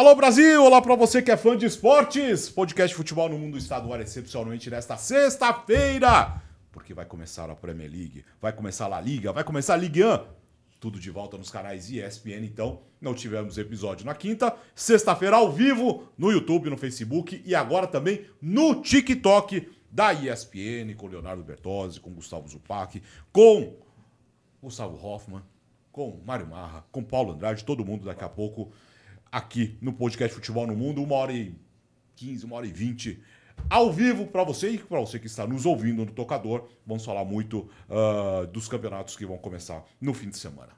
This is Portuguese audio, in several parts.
Alô Brasil, olá para você que é fã de esportes. Podcast Futebol no Mundo ar excepcionalmente nesta sexta-feira, porque vai começar a Premier League, vai começar a Liga, vai começar a Ligue 1. Tudo de volta nos canais ESPN, então não tivemos episódio na quinta. Sexta-feira ao vivo no YouTube, no Facebook e agora também no TikTok da ESPN com Leonardo Bertozzi, com Gustavo Zupac, com Gustavo Hoffman, com Mário Marra, com Paulo Andrade, todo mundo daqui a pouco aqui no podcast Futebol no Mundo, uma hora e 15, uma hora e 20, ao vivo para você e para você que está nos ouvindo no tocador. Vamos falar muito uh, dos campeonatos que vão começar no fim de semana.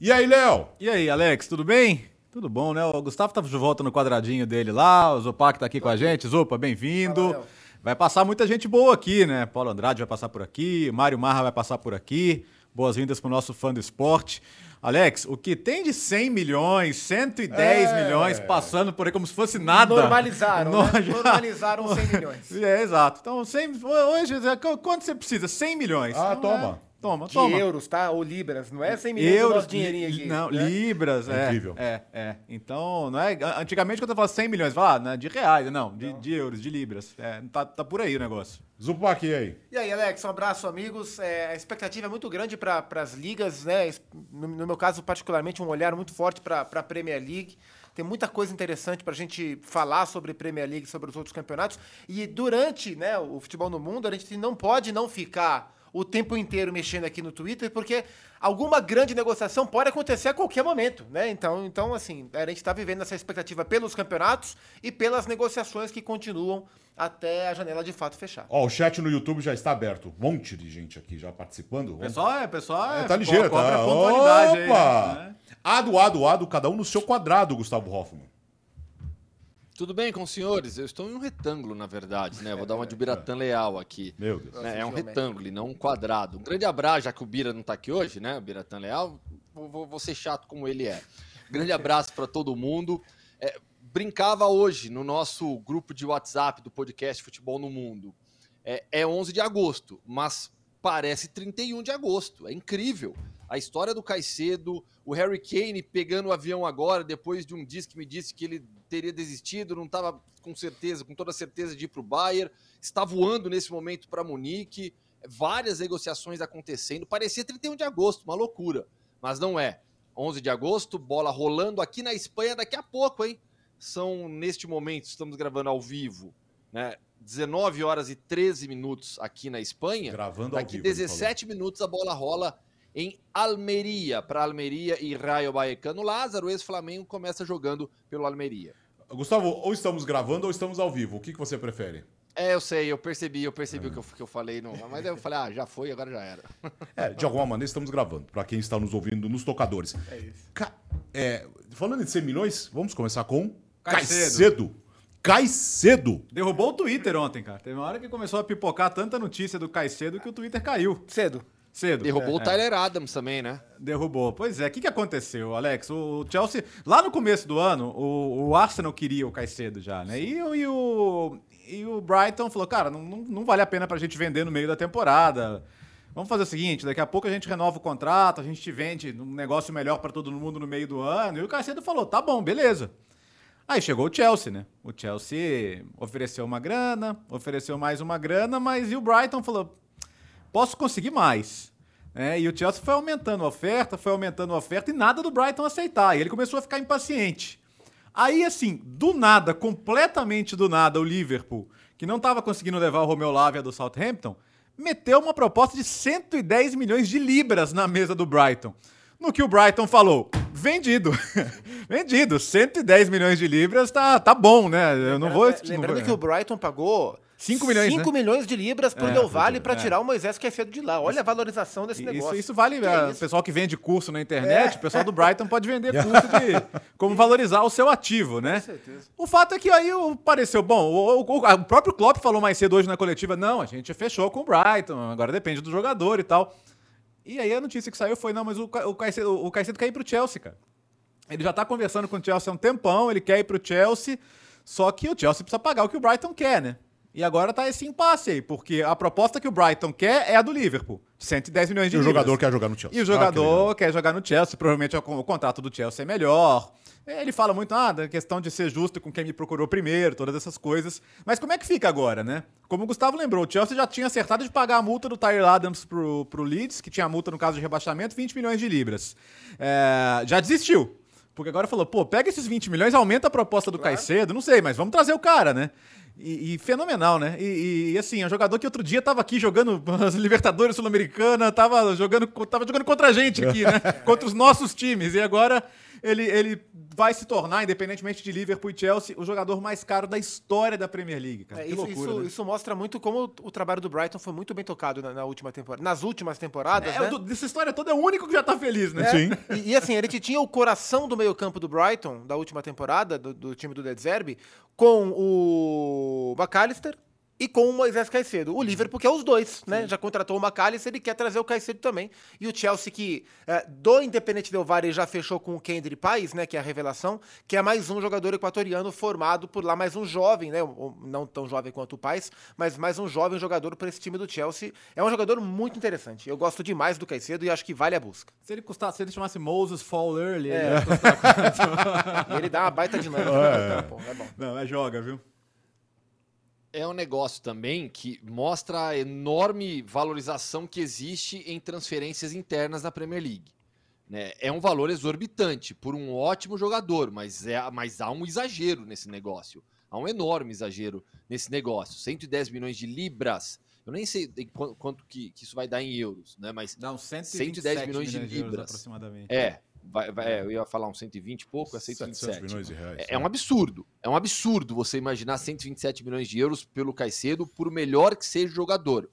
E aí, Léo? E aí, Alex, tudo bem? Tudo bom, né? O Gustavo tá de volta no quadradinho dele lá, o Zopac tá aqui com a gente. Zopa, bem-vindo. Vai passar muita gente boa aqui, né? Paulo Andrade vai passar por aqui, Mário Marra vai passar por aqui. Boas-vindas pro nosso fã do esporte. Alex, o que tem de 100 milhões, 110 é. milhões passando por aí como se fosse nada. Normalizaram, no, né? Normalizaram 100 milhões. É, exato. Então, 100, hoje, quanto você precisa? 100 milhões. Ah, então, toma. É. Toma, de toma. euros, tá? Ou libras, não é 100 milhões euros, do dinheirinho aqui. Não, né? libras, é. Incrível. É, é. Então, não é. Antigamente, quando eu falo 100 milhões, fala, ah, né, de reais, não, de, de, euros, de libras. É, tá, tá por aí o negócio. Zupac, e aí? E aí, Alex, um abraço, amigos. É, a expectativa é muito grande para as ligas, né? No, no, meu caso, particularmente, um olhar muito forte para a Premier League. Tem muita coisa interessante para a gente falar sobre Premier League, sobre os outros campeonatos. E durante né, o futebol no mundo, a gente não pode não ficar o tempo inteiro mexendo aqui no Twitter, porque alguma grande negociação pode acontecer a qualquer momento, né? Então, então assim, a gente está vivendo essa expectativa pelos campeonatos e pelas negociações que continuam até a janela de fato fechar. Ó, o chat no YouTube já está aberto. Um monte de gente aqui já participando. Pessoal, é, pessoal é, é tá ligeiro, tá? Opa! Aí, né? Ado, ado, ado, cada um no seu quadrado, Gustavo Hoffman. Tudo bem com os senhores? Eu estou em um retângulo, na verdade, né? Vou dar uma de Biratã Leal aqui. Meu Deus. É, é um retângulo e não um quadrado. Um grande abraço, já que o Bira não está aqui hoje, né? O Biratã Leal, vou, vou, ser chato como ele é. Grande abraço para todo mundo. É, brincava hoje no nosso grupo de WhatsApp do podcast Futebol no Mundo. É, é 11 de agosto, mas parece 31 de agosto. É incrível a história do Caicedo, o Harry Kane pegando o avião agora, depois de um disco que me disse que ele teria desistido, não estava com certeza, com toda certeza de ir para o Bayern, está voando nesse momento para Munique, várias negociações acontecendo, parecia 31 de agosto, uma loucura, mas não é. 11 de agosto, bola rolando aqui na Espanha daqui a pouco, hein? São, neste momento, estamos gravando ao vivo, né? 19 horas e 13 minutos aqui na Espanha. Gravando Daqui ao vivo, 17 minutos a bola rola em Almeria, para Almeria e Raio Vallecano. Lázaro, ex-Flamengo, começa jogando pelo Almeria. Gustavo, ou estamos gravando ou estamos ao vivo. O que, que você prefere? É, eu sei, eu percebi, eu percebi é. o que eu, que eu falei. No, mas eu falei, ah, já foi, agora já era. É, de alguma maneira estamos gravando, para quem está nos ouvindo nos tocadores. É isso. Ca é, falando de 100 milhões, vamos começar com Caicedo. Caicedo. Derrubou o Twitter ontem, cara. Teve uma hora que começou a pipocar tanta notícia do Caicedo que o Twitter caiu. Cedo. Cedo. Derrubou é, o Tyler é. Adams também, né? Derrubou. Pois é. O que, que aconteceu, Alex? O Chelsea, lá no começo do ano, o, o Arsenal queria o Caicedo já, né? E, e, o, e o Brighton falou, cara, não, não, não vale a pena pra gente vender no meio da temporada. Vamos fazer o seguinte, daqui a pouco a gente renova o contrato, a gente te vende um negócio melhor para todo mundo no meio do ano. E o Caicedo falou, tá bom, beleza. Aí chegou o Chelsea, né? O Chelsea ofereceu uma grana, ofereceu mais uma grana, mas e o Brighton falou, posso conseguir mais. É, e o Chelsea foi aumentando a oferta, foi aumentando a oferta e nada do Brighton aceitar. E ele começou a ficar impaciente. Aí, assim, do nada, completamente do nada, o Liverpool, que não estava conseguindo levar o Romeu Lavia do Southampton, meteu uma proposta de 110 milhões de libras na mesa do Brighton. No que o Brighton falou, vendido. vendido. 110 milhões de libras tá, tá bom, né? Eu não vou. Lembrando que o Brighton pagou 5 milhões, 5 né? milhões de libras pro é, Del Valle para é. tirar o Moisés que é feito de lá. Olha a valorização desse negócio. Isso, isso vale. É, o pessoal que vende curso na internet, é. o pessoal do Brighton pode vender curso de como valorizar o seu ativo, né? Com certeza. O fato é que aí pareceu bom. O, o, o, próprio Klopp falou mais cedo hoje na coletiva: não, a gente fechou com o Brighton, agora depende do jogador e tal. E aí a notícia que saiu foi: não, mas o, o, Caicedo, o Caicedo quer ir pro Chelsea, cara. Ele já tá conversando com o Chelsea há um tempão, ele quer ir pro Chelsea, só que o Chelsea precisa pagar o que o Brighton quer, né? E agora tá esse impasse aí, porque a proposta que o Brighton quer é a do Liverpool. 110 milhões de E o libras. jogador quer jogar no Chelsea. E o Ah, que jogador legal. quer jogar no Chelsea, provavelmente o, o contrato do Chelsea é melhor. Ele fala muito, ah, da questão de ser justo com quem me procurou primeiro, todas essas coisas. Mas como é que fica agora, né? Como o Gustavo lembrou, o Chelsea já tinha acertado de pagar a multa do Tyler Adams pro, pro Leeds, que tinha a multa no caso de rebaixamento, 20 milhões de libras. É, já desistiu. Porque agora falou, pô, pega esses 20 milhões, aumenta a proposta do Caicedo, não sei, mas vamos trazer o cara, né? E, e fenomenal, né? E, e- assim, é um jogador que outro dia tava aqui jogando as Libertadores Sul-Americana, tava jogando, tava jogando contra a gente aqui, né? contra os nossos times. E agora ele, ele vai se tornar, independentemente de Liverpool e Chelsea, o jogador mais caro da história da Premier League, cara. É, que isso, loucura, isso, né? isso mostra muito como o, o trabalho do Brighton foi muito bem tocado na, na última temporada. Nas últimas temporadas, É, né? dessa história toda é o único que já tá feliz, né? Sim. E, e, assim, ele que tinha o coração do meio-campo do Brighton, da última temporada, do, do time do De Zerbi, com o McAllister e com o Moisés Caicedo. O Liverpool quer os dois, né? Já contratou o McAllister e quer trazer o Caicedo também. E o Chelsea, que é, do Independente Del Valle já fechou com o Kendry Pais, né? Que é a revelação, que é mais um jogador equatoriano formado por lá, mais um jovem, né? Não tão jovem quanto o Pais, mas mais um jovem jogador para esse time do Chelsea. É um jogador muito interessante. Eu gosto demais do Caicedo e acho que vale a busca. Se ele custasse, se ele chamasse Moses Fall Early, ele É. ia custar ele dá uma baita dinâmica É. campo. É bom. Não, é joga, viu? É um negócio também que mostra a enorme valorização que existe em transferências internas na Premier League. né? É um valor exorbitante por um ótimo jogador, mas, é, mas há um exagero nesse negócio. Há um enorme exagero nesse negócio. 110 milhões de libras. Eu nem sei quanto que, que isso vai dar em euros, né? Mas uns 110 110 milhões de euros libras. aproximadamente. é, vai- vai- é, eu ia falar uns 120 e pouco, é 700 127. milhões de reais. É, é um absurdo. É um absurdo você imaginar 127 milhões de euros pelo Caicedo, por melhor que seja o jogador.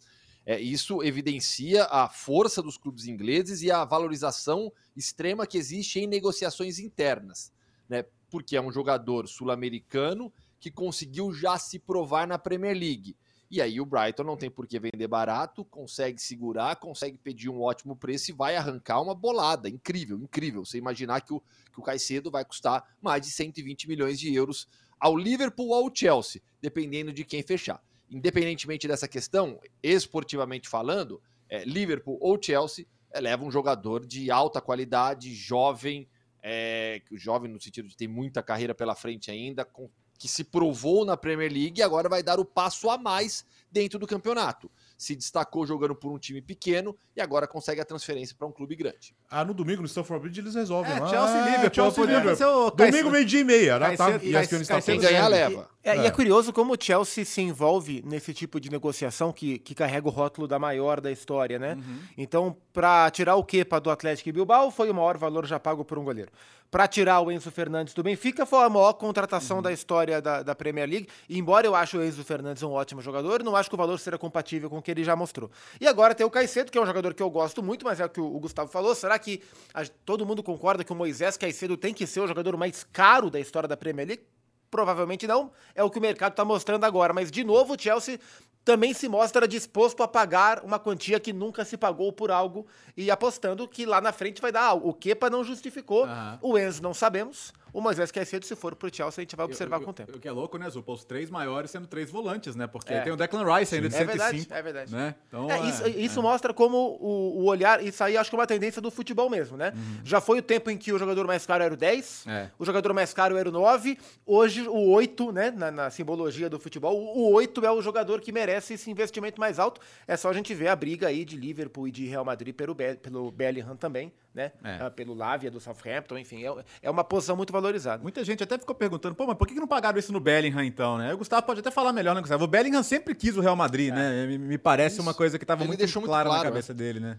É, isso evidencia a força dos clubes ingleses e a valorização extrema que existe em negociações internas. Né? Porque é um jogador sul-americano que conseguiu já se provar na Premier League. E aí o Brighton não tem por que vender barato, consegue segurar, consegue pedir um ótimo preço e vai arrancar uma bolada. Incrível, incrível. Você imaginar que o, que o Caicedo vai custar mais de 120 milhões de euros ao Liverpool ou ao Chelsea, dependendo de quem fechar. Independentemente dessa questão, esportivamente falando, é, Liverpool ou Chelsea é, leva um jogador de alta qualidade, jovem, é, jovem no sentido de ter muita carreira pela frente ainda, com- que se provou na Premier League e agora vai dar o passo a mais dentro do campeonato. Se destacou jogando por um time pequeno e agora consegue a transferência para um clube grande. Ah, no domingo no Stamford Bridge eles resolvem É, lá. Chelsea É, Liverpool. Chelsea Liverpool. fazer o Domingo, meio-dia e meia. Né? Tá, e a está Quem ganhar, E, leva. é, e É. é curioso como o Chelsea se envolve nesse tipo de negociação que, que carrega o rótulo da maior da história, né? Então, para tirar o Kepa do Atlético e Bilbao, foi o maior valor já pago por um goleiro. Para tirar o Enzo Fernandes do Benfica, foi a maior contratação da história da, da Premier League. E embora eu ache o Enzo Fernandes um ótimo jogador, não acho que o valor seja compatível com o que ele já mostrou. E agora tem o Caicedo, que é um jogador que eu gosto muito, mas é o que o, Gustavo falou. Será que a- todo mundo concorda que o Moisés Caicedo tem que ser o jogador mais caro da história da Premier League? Provavelmente não. É o que o mercado está mostrando agora. Mas, de novo, o Chelsea também se mostra disposto a pagar uma quantia que nunca se pagou por algo e apostando que lá na frente vai dar algo. O Kepa não justificou, Aham. o Enzo não sabemos. O Moisés Caicedo, se for pro Chelsea, a gente vai observar Eu- com o eu- tempo. O que é louco, né, Zupa? Os três maiores sendo três volantes, né? Porque É. tem o Declan Rice ainda de É 105. verdade, é verdade. Né? Então, É, isso isso mostra como o, o olhar, isso aí acho que é uma tendência do futebol mesmo, né? Já foi o tempo em que o jogador mais caro era o 10, Uhum. É. o jogador mais caro era o 9, hoje o 8, né, na, na simbologia do futebol, o o 8 é o jogador que merece esse investimento mais alto. É só a gente ver a briga aí de Liverpool e de Real Madrid pelo, Be- pelo Bellingham também, né? É. Ah, Pelo Lavia do Southampton, enfim, é, é uma posição muito valorizada. Muita gente até ficou perguntando, pô, mas por que não pagaram isso no Bellingham então, né? O Gustavo pode até falar melhor, né, Gustavo? O Bellingham sempre quis o Real Madrid, né? Me, me parece Isso. uma coisa que estava muito, muito clara na claro, cabeça dele, né?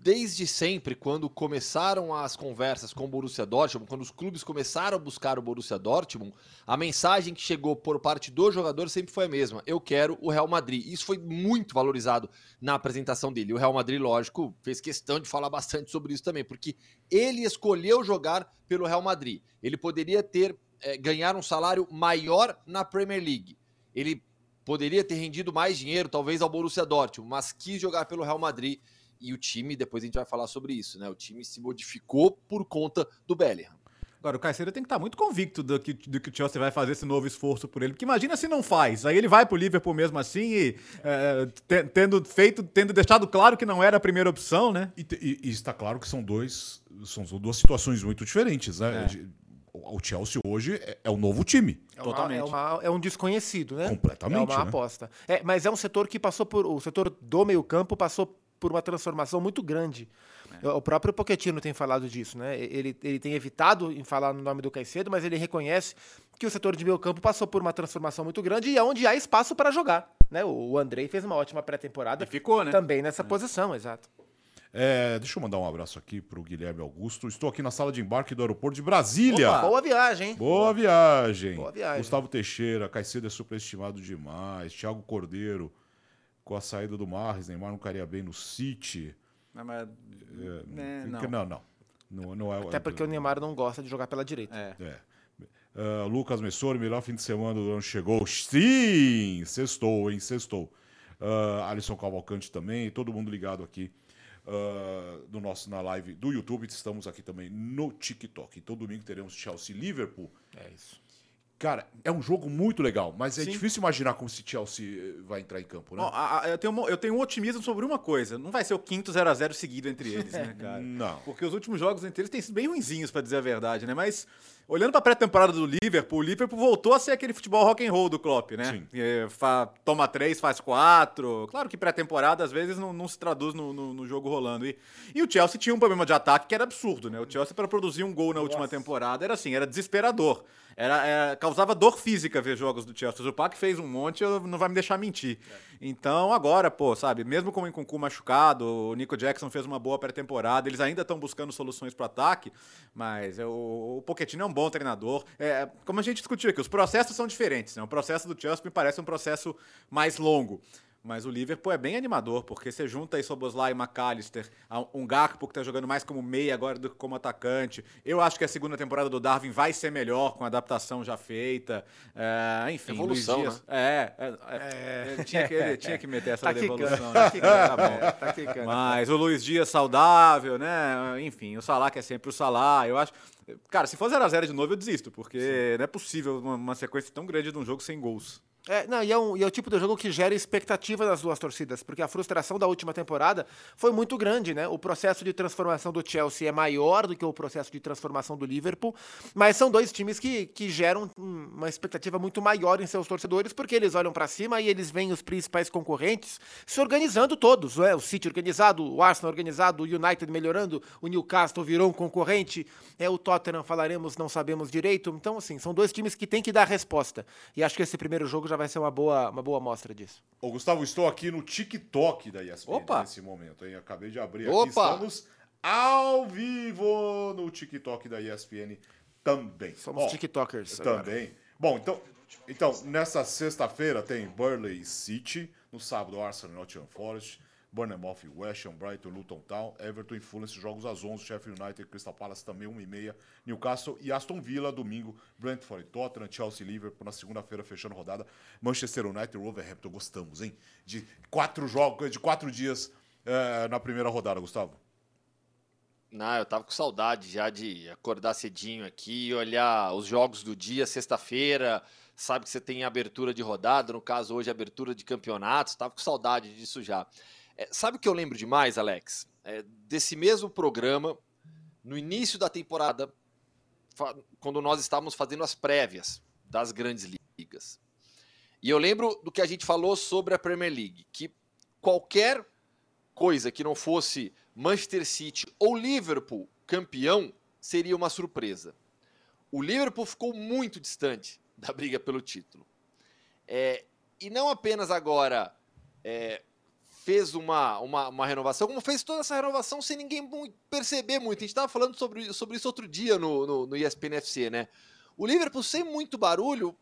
Desde sempre, quando começaram as conversas com o Borussia Dortmund, quando os clubes começaram a buscar o Borussia Dortmund, a mensagem que chegou por parte do jogador sempre foi a mesma: eu quero o Real Madrid. Isso foi muito valorizado na apresentação dele. O Real Madrid, lógico, fez questão de falar bastante sobre isso também, porque ele escolheu jogar pelo Real Madrid. Ele poderia ter eh, ganhar um salário maior na Premier League. Ele poderia ter rendido mais dinheiro, talvez ao Borussia Dortmund, mas quis jogar pelo Real Madrid e o time, depois a gente vai falar sobre isso, né? O time se modificou por conta do Bellingham. Agora, o Caicedo tem que estar muito convicto do que, do que o Chelsea vai fazer esse novo esforço por ele. Porque imagina se não faz. Aí ele vai pro Liverpool mesmo assim e é, tendo feito, tendo deixado claro que não era a primeira opção, né? E, e, e está claro que são dois. São duas situações muito diferentes, né? É. O Chelsea hoje é, é o novo time. É uma, Totalmente. É, uma, é, um desconhecido, né? Completamente. É uma né? aposta. É, mas é um setor que passou por. O setor do meio-campo passou por uma transformação muito grande. É. O próprio Pochettino tem falado disso, né? Ele, ele tem evitado em falar no nome do Caicedo, mas ele reconhece que o setor de meio campo passou por uma transformação muito grande e é onde há espaço para jogar. Né? O, Andrei fez uma ótima pré-temporada. E ficou, né? Também nessa é. posição, exato. É, deixa eu mandar um abraço aqui para o Guilherme Augusto. Estou aqui na sala de embarque do aeroporto de Brasília. Opa, boa viagem, hein? Boa viagem. Boa viagem. Gustavo Teixeira, Caicedo é superestimado demais. Thiago Cordeiro, com a saída do Marres, Neymar não caria bem no City. Não, mas... É, não. não. não, não. não é, Até porque o Neymar não gosta de jogar pela direita. É. é. Uh, Lucas Messori, melhor fim de semana do ano chegou. Sim! Sextou, hein? Sextou. Uh, Alisson Cavalcante também, todo mundo ligado aqui uh, do nosso, na live do YouTube. Estamos aqui também no TikTok. Então, domingo teremos Chelsea Liverpool. É isso. Cara, é um jogo muito legal, mas é Sim. difícil imaginar como se Chelsea eh, vai entrar em campo, né? a, a, eu, tenho, eu tenho um otimismo sobre uma coisa. Não vai ser o quinto 0 a 0 seguido entre eles, né, cara? Não. Porque os últimos jogos entre eles têm sido bem ruinzinhos, para dizer a verdade, né? Mas olhando para a pré-temporada do Liverpool, o Liverpool voltou a ser aquele futebol rock and roll do Klopp, né? Sim. E, fa, toma três, faz quatro. Claro que pré-temporada às vezes não, não se traduz no, no, no, jogo rolando. E, e o Chelsea tinha um problema de ataque que era absurdo, né? O Chelsea para produzir um gol na Nossa. última temporada era assim, era desesperador. Era, era, causava dor física ver jogos do Chelsea. O Zupac fez um monte, não vai me deixar mentir. É. Então, agora, pô, sabe, mesmo com o Nkunku machucado, o Nico Jackson fez uma boa pré-temporada, eles ainda estão buscando soluções para ataque, mas é, o, o Pochettino é um bom treinador. É, como a gente discutiu aqui, os processos são diferentes. Né? O processo do Chelsea me parece um processo mais longo. Mas o Liverpool é bem animador, porque você junta aí Soboslai e McAllister, um Gakpo que tá jogando mais como meia agora do que como atacante. Eu acho que a segunda temporada do Darwin vai ser melhor, com a adaptação já feita. É, enfim, Evolução, Dias, né? É, é, é, é. Tinha, que, ele tinha que meter essa tá devolução. Né? Tá, bom. tá quicando. Mas o Luiz Dias saudável, né? Enfim, o Salah que é sempre o Salah. Eu acho... Cara, se for 0x0 de novo, eu desisto, porque Sim. não é possível uma, uma sequência tão grande de um jogo sem gols. É, não, e é, um, e é o tipo de jogo que gera expectativa nas duas torcidas, porque a frustração da última temporada foi muito grande, né? O processo de transformação do Chelsea é maior do que o processo de transformação do Liverpool, mas são dois times que, que geram uma expectativa muito maior em seus torcedores, porque eles olham para cima e eles veem os principais concorrentes se organizando todos, né? O City organizado, o Arsenal organizado, o United melhorando, o Newcastle virou um concorrente, é o Tottenham falaremos, não sabemos direito. Então, assim, são dois times que têm que dar resposta. E acho que esse primeiro jogo já vai ser uma boa, uma boa amostra disso. Ô, Gustavo, estou aqui no TikTok da ESPN Opa. nesse momento, hein? Acabei de abrir Opa. aqui. Estamos ao vivo no TikTok da ESPN também. Somos Ó, TikTokers. Também. Agora. Bom, então, então nessa sexta-feira tem Burley City, no sábado Arsenal e Nottingham Forest, Bournemouth e West Ham, Brighton, Luton Town, Everton e Fulham, jogos às 11, Sheffield United, Crystal Palace também 1h30, Newcastle e Aston Villa, domingo, Brentford e Tottenham, Chelsea e Liverpool, na segunda-feira fechando rodada, Manchester United e Wolverhampton, gostamos, hein? De quatro jogos, de quatro dias é, na primeira rodada, Gustavo. Não, eu tava com saudade já de acordar cedinho aqui, olhar os jogos do dia, sexta-feira, sabe que você tem abertura de rodada, no caso hoje abertura de campeonatos, tava com saudade disso já. É, sabe o que eu lembro demais, Alex? É, desse mesmo programa, no início da temporada, quando nós estávamos fazendo as prévias das grandes ligas. E eu lembro do que a gente falou sobre a Premier League, que qualquer coisa que não fosse Manchester City ou Liverpool campeão seria uma surpresa. O Liverpool ficou muito distante da briga pelo título. É, e não apenas agora é, fez uma, uma, uma, renovação, como fez toda essa renovação sem ninguém perceber muito. A gente estava falando sobre, sobre isso outro dia no, no, no ESPN FC, né? O Liverpool, sem muito barulho,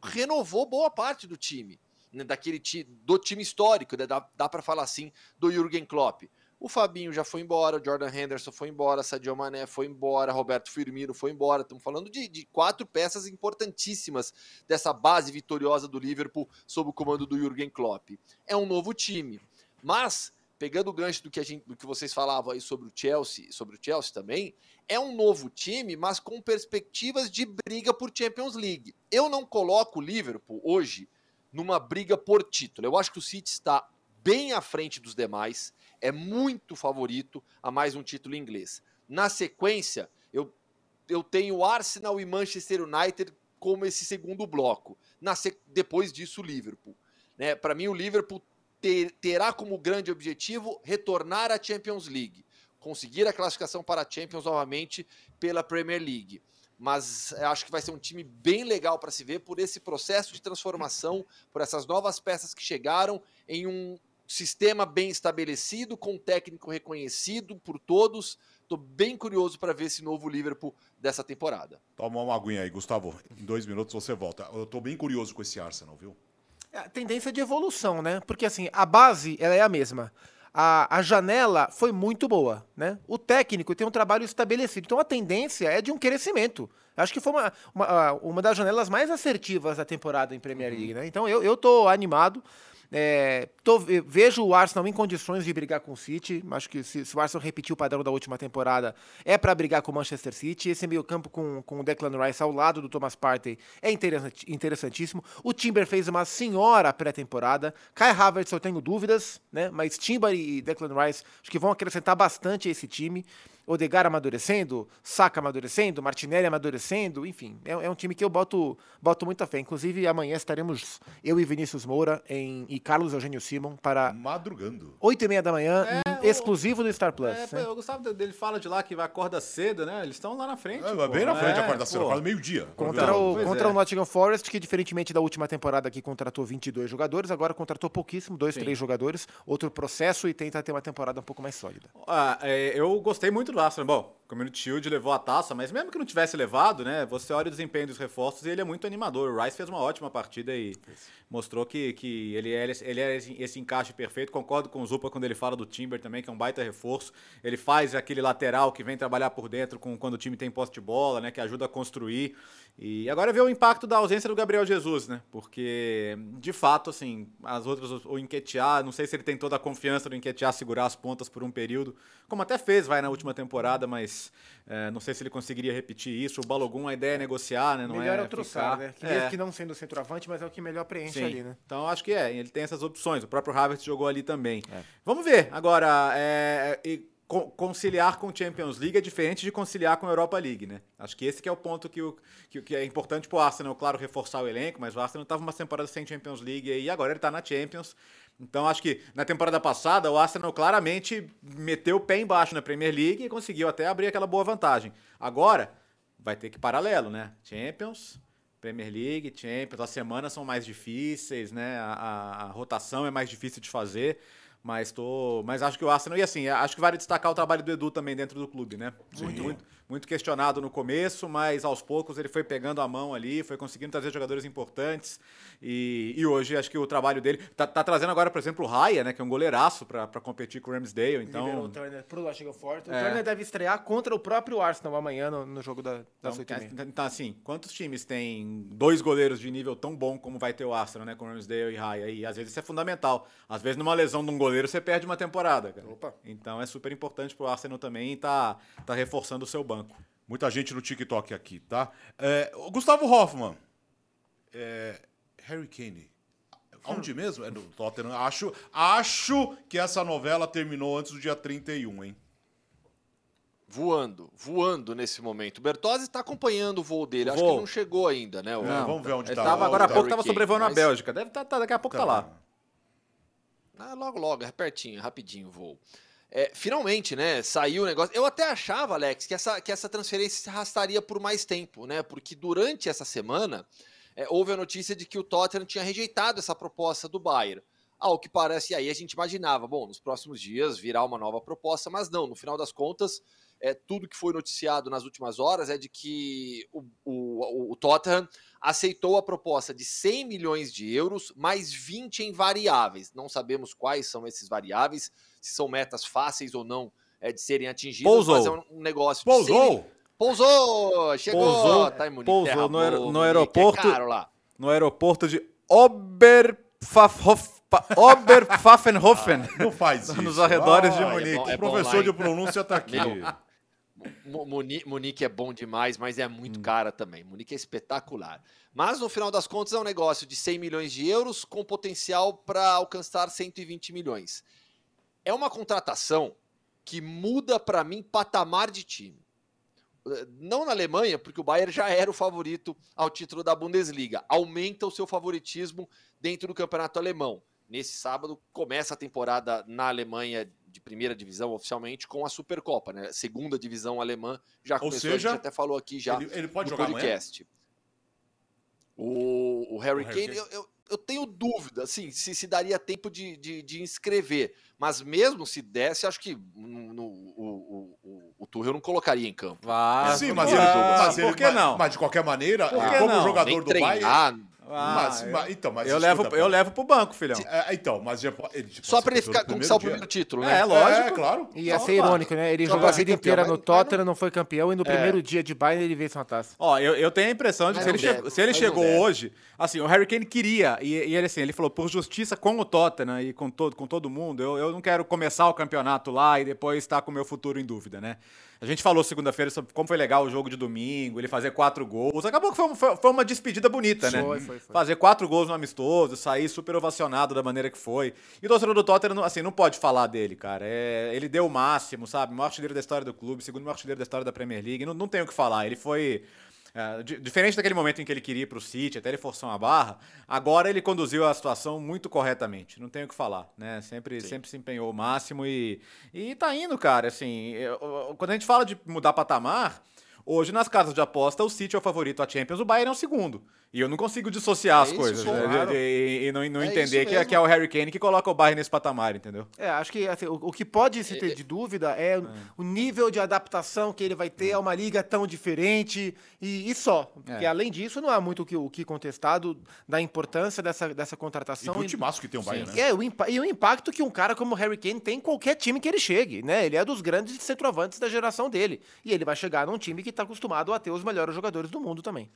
renovou boa parte do time, né? daquele do time histórico, né? dá, dá para falar assim, do Jürgen Klopp. O Fabinho já foi embora, o Jordan Henderson foi embora, Sadio Mané foi embora, Roberto Firmino foi embora. Estamos falando de, de, quatro peças importantíssimas dessa base vitoriosa do Liverpool sob o comando do Jürgen Klopp. É um novo time. Mas pegando o gancho do que, a gente, do que vocês falavam aí sobre o Chelsea, sobre o Chelsea também, é um novo time, mas com perspectivas de briga por Champions League. Eu não coloco o Liverpool hoje numa briga por título. Eu acho que o City está bem à frente dos demais, é muito favorito a mais um título inglês. Na sequência, eu, eu tenho Arsenal e Manchester United como esse segundo bloco. Na, depois disso, o Liverpool. Né? Para mim, o Liverpool ter, terá como grande objetivo retornar à Champions League, conseguir a classificação para a Champions novamente pela Premier League. Mas acho que vai ser um time bem legal para se ver por esse processo de transformação, por essas novas peças que chegaram em um sistema bem estabelecido, com um técnico reconhecido por todos. Estou bem curioso para ver esse novo Liverpool dessa temporada. Toma uma aguinha aí, Gustavo. Em dois minutos você volta. Eu estou bem curioso com esse Arsenal, viu? É a tendência de evolução, né? Porque assim, a base ela é a mesma. A, a janela foi muito boa, né? O técnico tem um trabalho estabelecido. Então a tendência é de um crescimento. Acho que foi uma, uma, uma das janelas mais assertivas da temporada em Premier League, né? Então eu, eu tô animado. É, tô, vejo o Arsenal em condições de brigar com o City. Acho que se, se o Arsenal repetir o padrão da última temporada, é para brigar com o Manchester City. Esse meio-campo com, com o Declan Rice ao lado do Thomas Partey é interessantíssimo. O Timber fez uma senhora pré-temporada. Kai Havertz eu tenho dúvidas, né? Mas Timber e Declan Rice acho que vão acrescentar bastante a esse time. Odegar amadurecendo, Saka amadurecendo, Martinelli amadurecendo, enfim, é, é, um time que eu boto, boto muita fé. Inclusive, amanhã estaremos eu e Vinícius Moura em, e Carlos Eugênio Simon para. Madrugando. 8 e meia da manhã, é, exclusivo do Star Plus. É, né? O Gustavo dele fala de lá que vai acorda cedo, né? Eles estão lá na frente. É, pô, bem na frente, é, acorda cedo, acorda meio-dia. Contra, o, contra é. o Nottingham Forest, que diferentemente da última temporada que contratou 22 jogadores, agora contratou pouquíssimo, dois, Sim. três jogadores, outro processo e tenta ter uma temporada um pouco mais sólida. Ah, é, eu gostei muito do Arsenal. Bom, o Community Shield levou a taça, mas mesmo que não tivesse levado, né? Você olha o desempenho dos reforços e ele é muito animador. O Rice fez uma ótima partida e mostrou que, que ele, é, ele é esse encaixe perfeito. Concordo com o Zupa quando ele fala do Timber também, que é um baita reforço. Ele faz aquele lateral que vem trabalhar por dentro com, quando o time tem posse de bola, né? Que ajuda a construir. E agora vê o impacto da ausência do Gabriel Jesus, né? Porque, de fato, assim, as outras, o Enquetear, não sei se ele tem toda a confiança do Enquetear segurar as pontas por um período, como até fez, vai, na última temporada, mas é, não sei se ele conseguiria repetir isso. O Balogun, a ideia é negociar, né? Não melhor é, é o Trossard, né? Que, é. que não sendo centroavante, mas é o que melhor preenche Sim. ali, né? Então, acho que é, ele tem essas opções. O próprio Havertz jogou ali também. É. Vamos ver, agora, é, conciliar com Champions League é diferente de conciliar com Europa League, né? Acho que esse que é o ponto que, o, que, que é importante para o Arsenal, claro, reforçar o elenco, mas o Arsenal estava uma temporada sem Champions League e agora ele está na Champions. Então acho que na temporada passada o Arsenal claramente meteu o pé embaixo na Premier League e conseguiu até abrir aquela boa vantagem. Agora vai ter que paralelo, né? Champions, Premier League, Champions, as semanas são mais difíceis, né? A, a, a rotação é mais difícil de fazer. Mas tô, mas acho que o Arsenal e assim, acho que vale destacar o trabalho do Edu também dentro do clube, né? Muito, muito, muito, questionado no começo, mas aos poucos ele foi pegando a mão ali, foi conseguindo trazer jogadores importantes e, e hoje acho que o trabalho dele tá, tá trazendo agora, por exemplo, o Raya, né, que é um goleiraço para competir com o Ramsdale, então Liberou o Turner pro Nottingham Forte. O é. Turner deve estrear contra o próprio Arsenal amanhã no, no jogo da, das então, então, assim, quantos times têm dois goleiros de nível tão bom como vai ter o Arsenal, né, com o Ramsdale e Raya? E às vezes isso é fundamental. Às vezes numa lesão de um goleiro você perde uma temporada, cara. Opa. Então é super importante pro Arsenal também estar tá, tá reforçando o seu banco. Muita gente no TikTok aqui, tá? É, Gustavo Hoffman. É, Harry Kane. Onde mesmo? É no Tottenham. Acho, acho que essa novela terminou antes do dia 31, hein? Voando, voando nesse momento. O Bertozzi está acompanhando o voo dele. Acho que não chegou ainda, né? O... Não, vamos ver onde está. agora há pouco estava sobrevoando mas... a Bélgica. Deve estar, tá, tá, daqui a pouco tá, tá lá. Ah, logo, logo, é pertinho, rapidinho o voo. É, finalmente, né, saiu o negócio. Eu até achava, Alex, que essa, que essa transferência se arrastaria por mais tempo, né? Porque durante essa semana é, houve a notícia de que o Tottenham tinha rejeitado essa proposta do Bayern. Ao que parece, aí a gente imaginava, bom, nos próximos dias virá uma nova proposta, mas não, no final das contas, é, tudo que foi noticiado nas últimas horas é de que o, o, o Tottenham aceitou a proposta de 100 milhões de euros, mais 20 em variáveis. Não sabemos quais são esses variáveis, se são metas fáceis ou não é, de serem atingidas, Pousou. mas é um, negócio Pousou. de 100... Pousou! Chegou! Pousou, tá Pousou no, no aeroporto. É no aeroporto de Oberpfaffenhofen. Não faz isso. Nos arredores de Ah, Munique. é bom, é O bom professor de pronúncia tá aqui. Meu. Mu- Muni- Munique é bom demais, mas é Hum. muito cara também. Munique é espetacular. Mas no final das contas é um negócio de 100 milhões de euros com potencial para alcançar 120 milhões. É uma contratação que muda para mim patamar de time. Não na Alemanha, porque o Bayern já era o favorito ao título da Bundesliga. Aumenta o seu favoritismo dentro do campeonato alemão. Nesse sábado começa a temporada na Alemanha de primeira divisão oficialmente com a Supercopa, né? Segunda divisão alemã já começou, seja, a gente até falou aqui já Ele, ele pode no jogar amanhã? podcast. O, o Harry O Harry Kane, Kane. eu, eu, eu tenho dúvida, assim, se, se daria tempo de, de, de inscrever. Mas mesmo se desse, acho que no, no- o, o, o, Tuchel não colocaria em campo. Vai. Sim, Ah, mas por ele, que não? mas ele- Por que mas- não? Mas de qualquer maneira, como não? jogador Nem do Bayern. Ah, mas, eu, mas- então, mas eu escuta, levo, eu levo pro banco, filhão. É, então, mas já, ele, tipo, só para ele ficar conquistar o primeiro título, né? É, lógico. É, claro. Ia Só ser pra- irônico, né? Ele só jogou pra a vida campeão, inteira mas- no Tottenham, não foi campeão, e no É. primeiro dia de Bayern ele veio uma taça. Ó, eu, eu tenho a impressão de que se ele, chegou, se ele chegou hoje, assim, o Harry Kane queria, e, e ele assim, ele falou, por justiça com o Tottenham e com todo, com todo mundo, eu, eu não quero começar o campeonato lá e depois estar com o meu futuro em dúvida, né? A gente falou segunda-feira sobre como foi legal o jogo de domingo, ele fazer quatro gols. Acabou que foi, foi- foi uma despedida bonita, né? Foi, foi, foi. Fazer quatro gols no amistoso, sair super ovacionado da maneira que foi. E o torcedor do Tottenham, assim, não pode falar dele, cara. É, ele deu o máximo, sabe? O maior artilheiro da história do clube, segundo maior artilheiro da história da Premier League. Não, não tem o que falar. Ele foi. É, di- diferente daquele momento em que ele queria ir pro City, até ele forçou uma barra, agora ele conduziu a situação muito corretamente. Não tenho o que falar, né? Sempre, sempre se empenhou o máximo e, e tá indo, cara. Assim, eu- quando a gente fala de mudar patamar, hoje nas casas de aposta o City é o favorito à Champions, o Bayern é o segundo. E eu não consigo dissociar É as isso, coisas. né? E, e não, não É entender que, é- que é o Harry Kane que coloca o Bayern nesse patamar, entendeu? É, acho que assim, o, o que pode se ter de dúvida é, o nível de adaptação que ele vai ter a uma liga tão diferente e, e só. Porque É. além disso, não há muito o que, o que contestado da importância dessa, dessa contratação. E- timaço que tem o Bayern, né? É, o e o impacto que um cara como o Harry Kane tem em qualquer time que ele chegue, né? Ele é dos grandes centroavantes da geração dele. E ele vai chegar num time que está acostumado a ter os melhores jogadores do mundo também.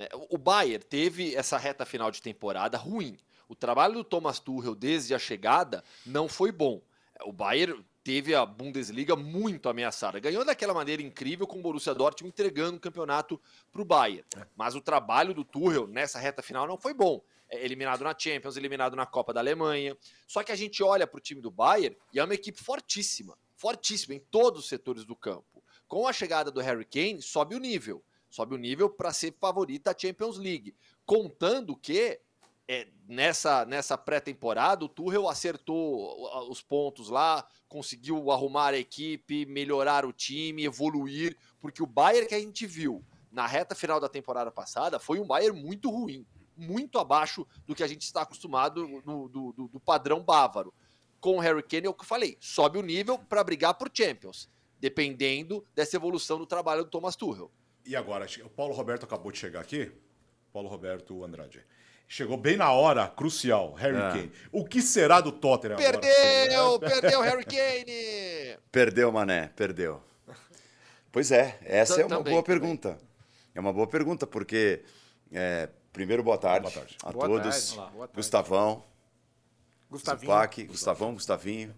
É, O Bayern teve essa reta final de temporada ruim. O trabalho do Thomas Tuchel desde a chegada não foi bom. O Bayern teve a Bundesliga muito ameaçada. Ganhou daquela maneira incrível com o Borussia Dortmund entregando o campeonato para o Bayern. Mas o trabalho do Tuchel nessa reta final não foi bom. É, Eliminado na Champions, eliminado na Copa da Alemanha. Só que a gente olha para o time do Bayern e é uma equipe fortíssima. Fortíssima em todos os setores do campo. Com a chegada do Harry Kane, sobe o nível sobe o nível para ser favorita à Champions League. Contando que é, nessa, nessa pré-temporada o Tuchel acertou os pontos lá, conseguiu arrumar a equipe, melhorar o time, evoluir, porque o Bayern que a gente viu na reta final da temporada passada foi um Bayern muito ruim, muito abaixo do que a gente está acostumado no- do, do- do padrão bávaro. Com o Harry Kane é o que eu falei, sobe o nível para brigar por Champions, dependendo dessa evolução do trabalho do Thomas Tuchel. E agora, o Paulo Roberto acabou de chegar aqui. Paulo Roberto Andrade. Chegou bem na hora crucial, Harry É. Kane. O que será do Tottenham agora? Perdeu! Perdeu Harry Kane! Perdeu, Mané, perdeu. Pois é, essa é uma também, boa também. pergunta. É uma boa pergunta, porque, é, primeiro, boa tarde, Boa tarde. a Boa todos. tarde. Olá. Boa tarde. Gustavão, Gustavinho. Zupac, Gustavão, Gustavinho,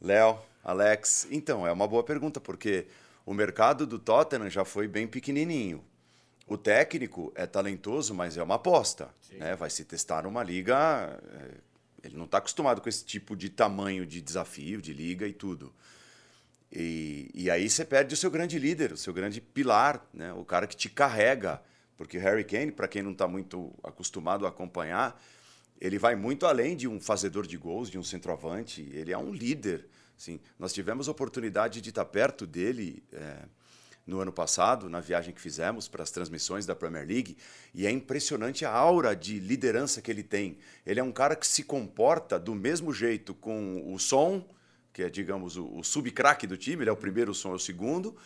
Léo, Alex. Então, é uma boa pergunta, porque o mercado do Tottenham já foi bem pequenininho. O técnico é talentoso, mas é uma aposta. Né? Vai se testar numa liga. é, Ele não está acostumado com esse tipo de tamanho de desafio, de liga e tudo. E, e aí você perde o seu grande líder, o seu grande pilar, né? o cara que te carrega. Porque Harry Kane, para quem não está muito acostumado a acompanhar, ele vai muito além de um fazedor de gols, de um centroavante. Ele é um líder. Assim, nós tivemos a oportunidade de estar perto dele é, no ano passado, na viagem que fizemos para as transmissões da Premier League, e é impressionante a aura de liderança que ele tem. Ele é um cara que se comporta do mesmo jeito com o som, que é, digamos, o, o subcraque do time, ele é o primeiro, o som é o segundo,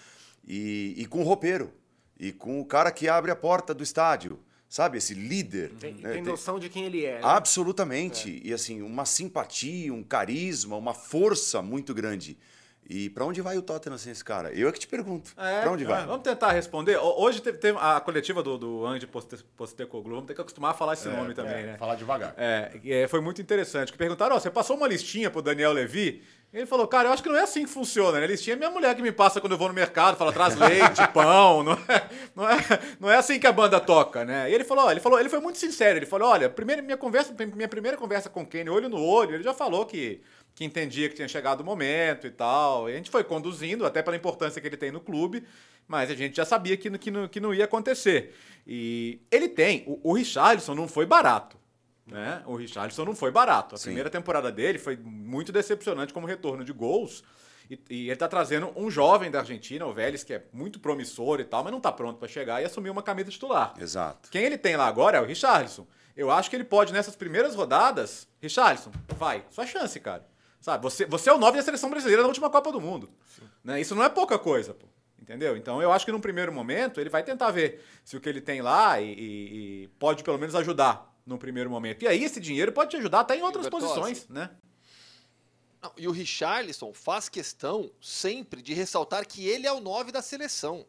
e, e com o roupeiro, e com o cara que abre a porta do estádio. Sabe, esse líder. Tem, né? tem Tem- noção de quem ele é. né? Absolutamente. E assim, uma simpatia, um carisma, uma força muito grande. E pra onde vai o Tottenham sem esse cara? Eu é que te pergunto. É, pra onde vai? é, vamos tentar responder. Ho- Hoje teve, teve a coletiva do, do Andy Poste- Postecoglou. Vamos ter que acostumar a falar esse nome também, É, né? Falar devagar. É, é, foi muito interessante. Que perguntaram, ó, você passou uma listinha pro Daniel Levy? Ele falou, cara, eu acho que não é assim que funciona, né? Listinha é minha mulher que me passa quando eu vou no mercado, fala, traz leite, pão, não é, não, é, não é assim que a banda toca, né? E ele falou, ele falou, ele foi muito sincero, ele falou, olha, primeiro, minha conversa, minha primeira conversa com o Kenny, olho no olho, ele já falou que, que entendia que tinha chegado o momento e tal. E a gente foi conduzindo, até pela importância que ele tem no clube, mas a gente já sabia que, que, não, que não ia acontecer. E ele tem, o, o Richarlison não foi barato. Né? O Richarlison não foi barato. A Sim. primeira temporada dele foi muito decepcionante como retorno de gols. E, e ele tá trazendo um jovem da Argentina, o Vélez, que é muito promissor e tal, mas não tá pronto para chegar e assumir uma camisa titular. Exato. Quem ele tem lá agora é o Richarlison. Eu acho que ele pode, nessas primeiras rodadas, Richarlison, vai, sua chance, cara. Sabe, você, você é o nove da seleção brasileira na última Copa do Mundo. Né? Isso não é pouca coisa, pô. Entendeu? Então eu acho que num primeiro momento ele vai tentar ver se o que ele tem lá e, e- e pode pelo menos ajudar no primeiro momento. E aí esse dinheiro pode te ajudar até em outras Bertozzi. posições, né? Não, e o Richarlison faz questão sempre de ressaltar que ele é o 9 da seleção.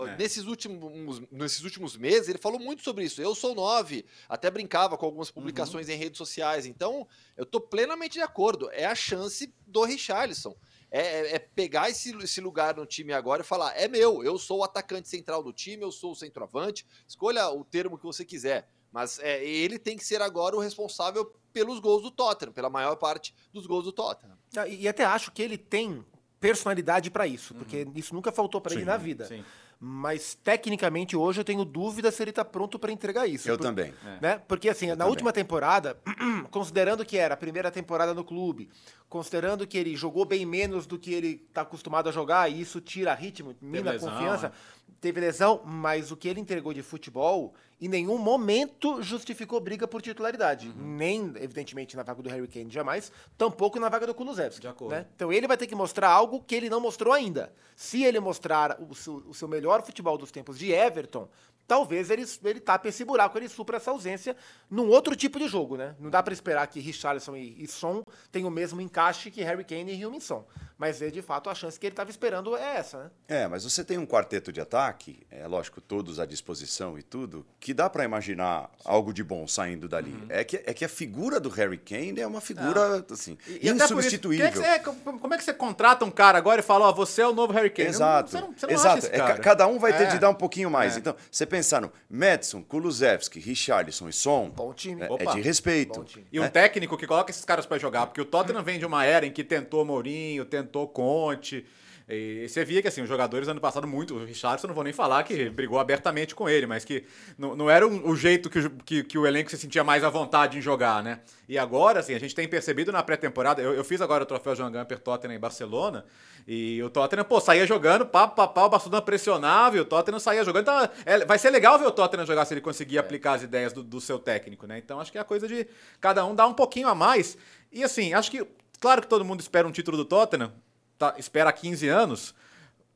É. Nesses, últimos, nesses últimos meses, ele falou muito sobre isso. Eu sou 9, até brincava com algumas publicações em redes sociais. Então, eu tô plenamente de acordo. É a chance do Richarlison. É, é- é pegar esse, esse lugar no time agora e falar: é meu, eu sou o atacante central do time, eu sou o centroavante. Escolha o termo que você quiser. Mas é, ele tem que ser agora o responsável pelos gols do Tottenham, pela maior parte dos gols do Tottenham. Ah, E, e até acho que ele tem personalidade pra isso, porque isso nunca faltou pra ele na vida. sim. Mas tecnicamente hoje eu tenho dúvida se ele tá pronto pra entregar isso. Eu Por- também. né? Porque assim, na também. última temporada, considerando que era a primeira temporada no clube, considerando que ele jogou bem menos do que ele está acostumado a jogar, e isso tira ritmo, mina lesão, confiança, né? teve lesão, mas o que ele entregou de futebol em nenhum momento justificou briga por titularidade. Uhum. Nem, evidentemente, na vaga do Harry Kane, jamais, tampouco na vaga do Kulusevski. De acordo. né? Então ele vai ter que mostrar algo que ele não mostrou ainda. Se ele mostrar o seu, o seu melhor futebol dos tempos de Everton, talvez ele, ele tape esse buraco, ele supra essa ausência num outro tipo de jogo, né? Não dá pra esperar que Richarlison e, e Son tenham o mesmo encaixe que Harry Kane e Heung-min Son. Mas, é, de fato, a chance que ele estava esperando é essa, né? É, mas você tem um quarteto de ataque, é lógico, todos à disposição e tudo, que dá pra imaginar algo de bom saindo dali. É, que, é que a figura do Harry Kane é uma figura, assim, E- e até por isso, insubstituível. é que você- como como é que você contrata um cara agora e fala, ó, você é o novo Harry Kane? Exato. Você não, você não Exato. acha esse É, cada um vai ter É. de dar um pouquinho mais. É. Então, você pensar no Madison, Kulusevski, Richarlison e Son, Bom time. é, é Opa. de respeito. Bom time. E um técnico que coloca esses caras pra jogar, porque o Tottenham vem de uma era em que tentou Mourinho, tentou Conte. E você via que assim, os jogadores ano passado muito, o Richardson não vou nem falar que brigou abertamente com ele, mas que não, não era um- o jeito que, o- que, que o elenco se sentia mais à vontade em jogar, né? E agora, assim, a gente tem percebido na pré-temporada, eu, eu fiz agora o troféu Joan Gamper Tottenham em Barcelona, e o Tottenham, pô, saía jogando, pá, pá, pá, o Barcelona pressionava e o Tottenham saía jogando. Então, é, vai ser legal ver o Tottenham jogar se ele conseguir aplicar as ideias do, do seu técnico, né? Então, acho que é a coisa de cada um dar um pouquinho a mais. E assim, acho que, claro que todo mundo espera um título do Tottenham, tá, espera há 15 anos,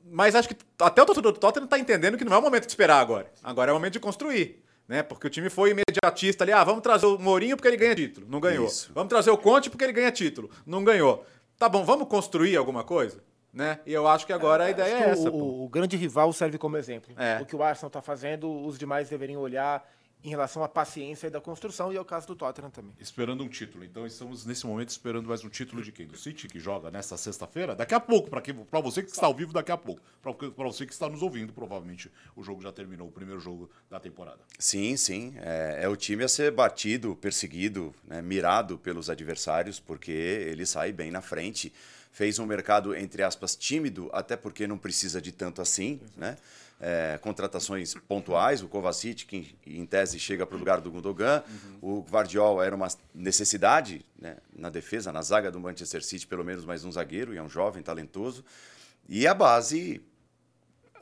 mas acho que até o torcedor do Tottenham tá entendendo que não é o momento de esperar agora. Agora é o momento de construir. Né? Porque o time foi imediatista ali. Ah, vamos trazer o Mourinho porque ele ganha título. Não ganhou. Isso. Vamos trazer o Conte porque ele ganha título. Não ganhou. Tá bom, vamos construir alguma coisa? Né? E eu acho que agora a ideia é essa. o- o grande rival serve como exemplo. É. O que o Arsenal está fazendo, os demais deveriam olhar em relação à paciência da construção, e é o caso do Tottenham também. Esperando um título. Então estamos nesse momento esperando mais um título de quem? Do City, que joga nesta sexta-feira? Daqui a pouco, para você que está ao vivo, daqui a pouco. Para você que está nos ouvindo, provavelmente o jogo já terminou, o primeiro jogo da temporada. Sim, sim. É, é o time a ser batido, perseguido, né, mirado pelos adversários, porque ele sai bem na frente. Fez um mercado, entre aspas, tímido, até porque não precisa de tanto assim, né? É, contratações pontuais, o Kovacic, que em, tese chega para o lugar do Gundogan, o Guardiol era uma necessidade né, na defesa, na zaga do Manchester City, pelo menos mais um zagueiro, e é um jovem, talentoso. E a base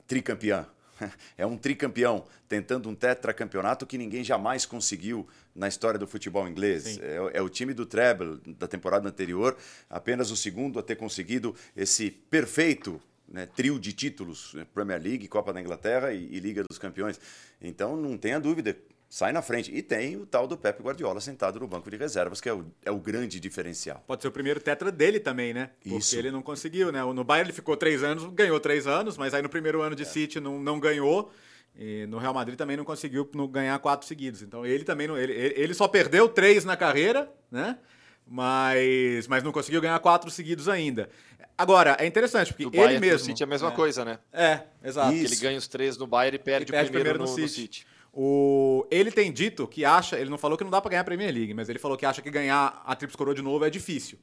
tricampeã. É um tricampeão tentando um tetracampeonato que ninguém jamais conseguiu na história do futebol inglês. É, é o time do treble da temporada anterior, apenas o segundo a ter conseguido esse perfeito né, trio de títulos, né, Premier League, Copa da Inglaterra e, e Liga dos Campeões. Então não tenha dúvida sai na frente. E tem o tal do Pepe Guardiola sentado no banco de reservas, que é o, é o grande diferencial. Pode ser o primeiro tetra dele também, né? Porque Isso. ele não conseguiu, né? No Bayern ele ficou três anos, ganhou três anos, mas aí no primeiro ano de City não, não ganhou. E no Real Madrid também não conseguiu ganhar quatro seguidos. Então ele também não. Ele ele só perdeu três na carreira, né? Mas, mas não conseguiu ganhar quatro seguidos ainda. Agora, é interessante, porque Do ele Bayern mesmo. City é a mesma coisa, né? É, exato. Isso. Ele ganha os três no Bayern e perde, Ele perde o primeiro, primeiro no no, no City. City. O, ele tem dito que acha, ele não falou que não dá pra ganhar a Premier League, mas ele falou que acha que ganhar a Trips Coroa de novo é difícil.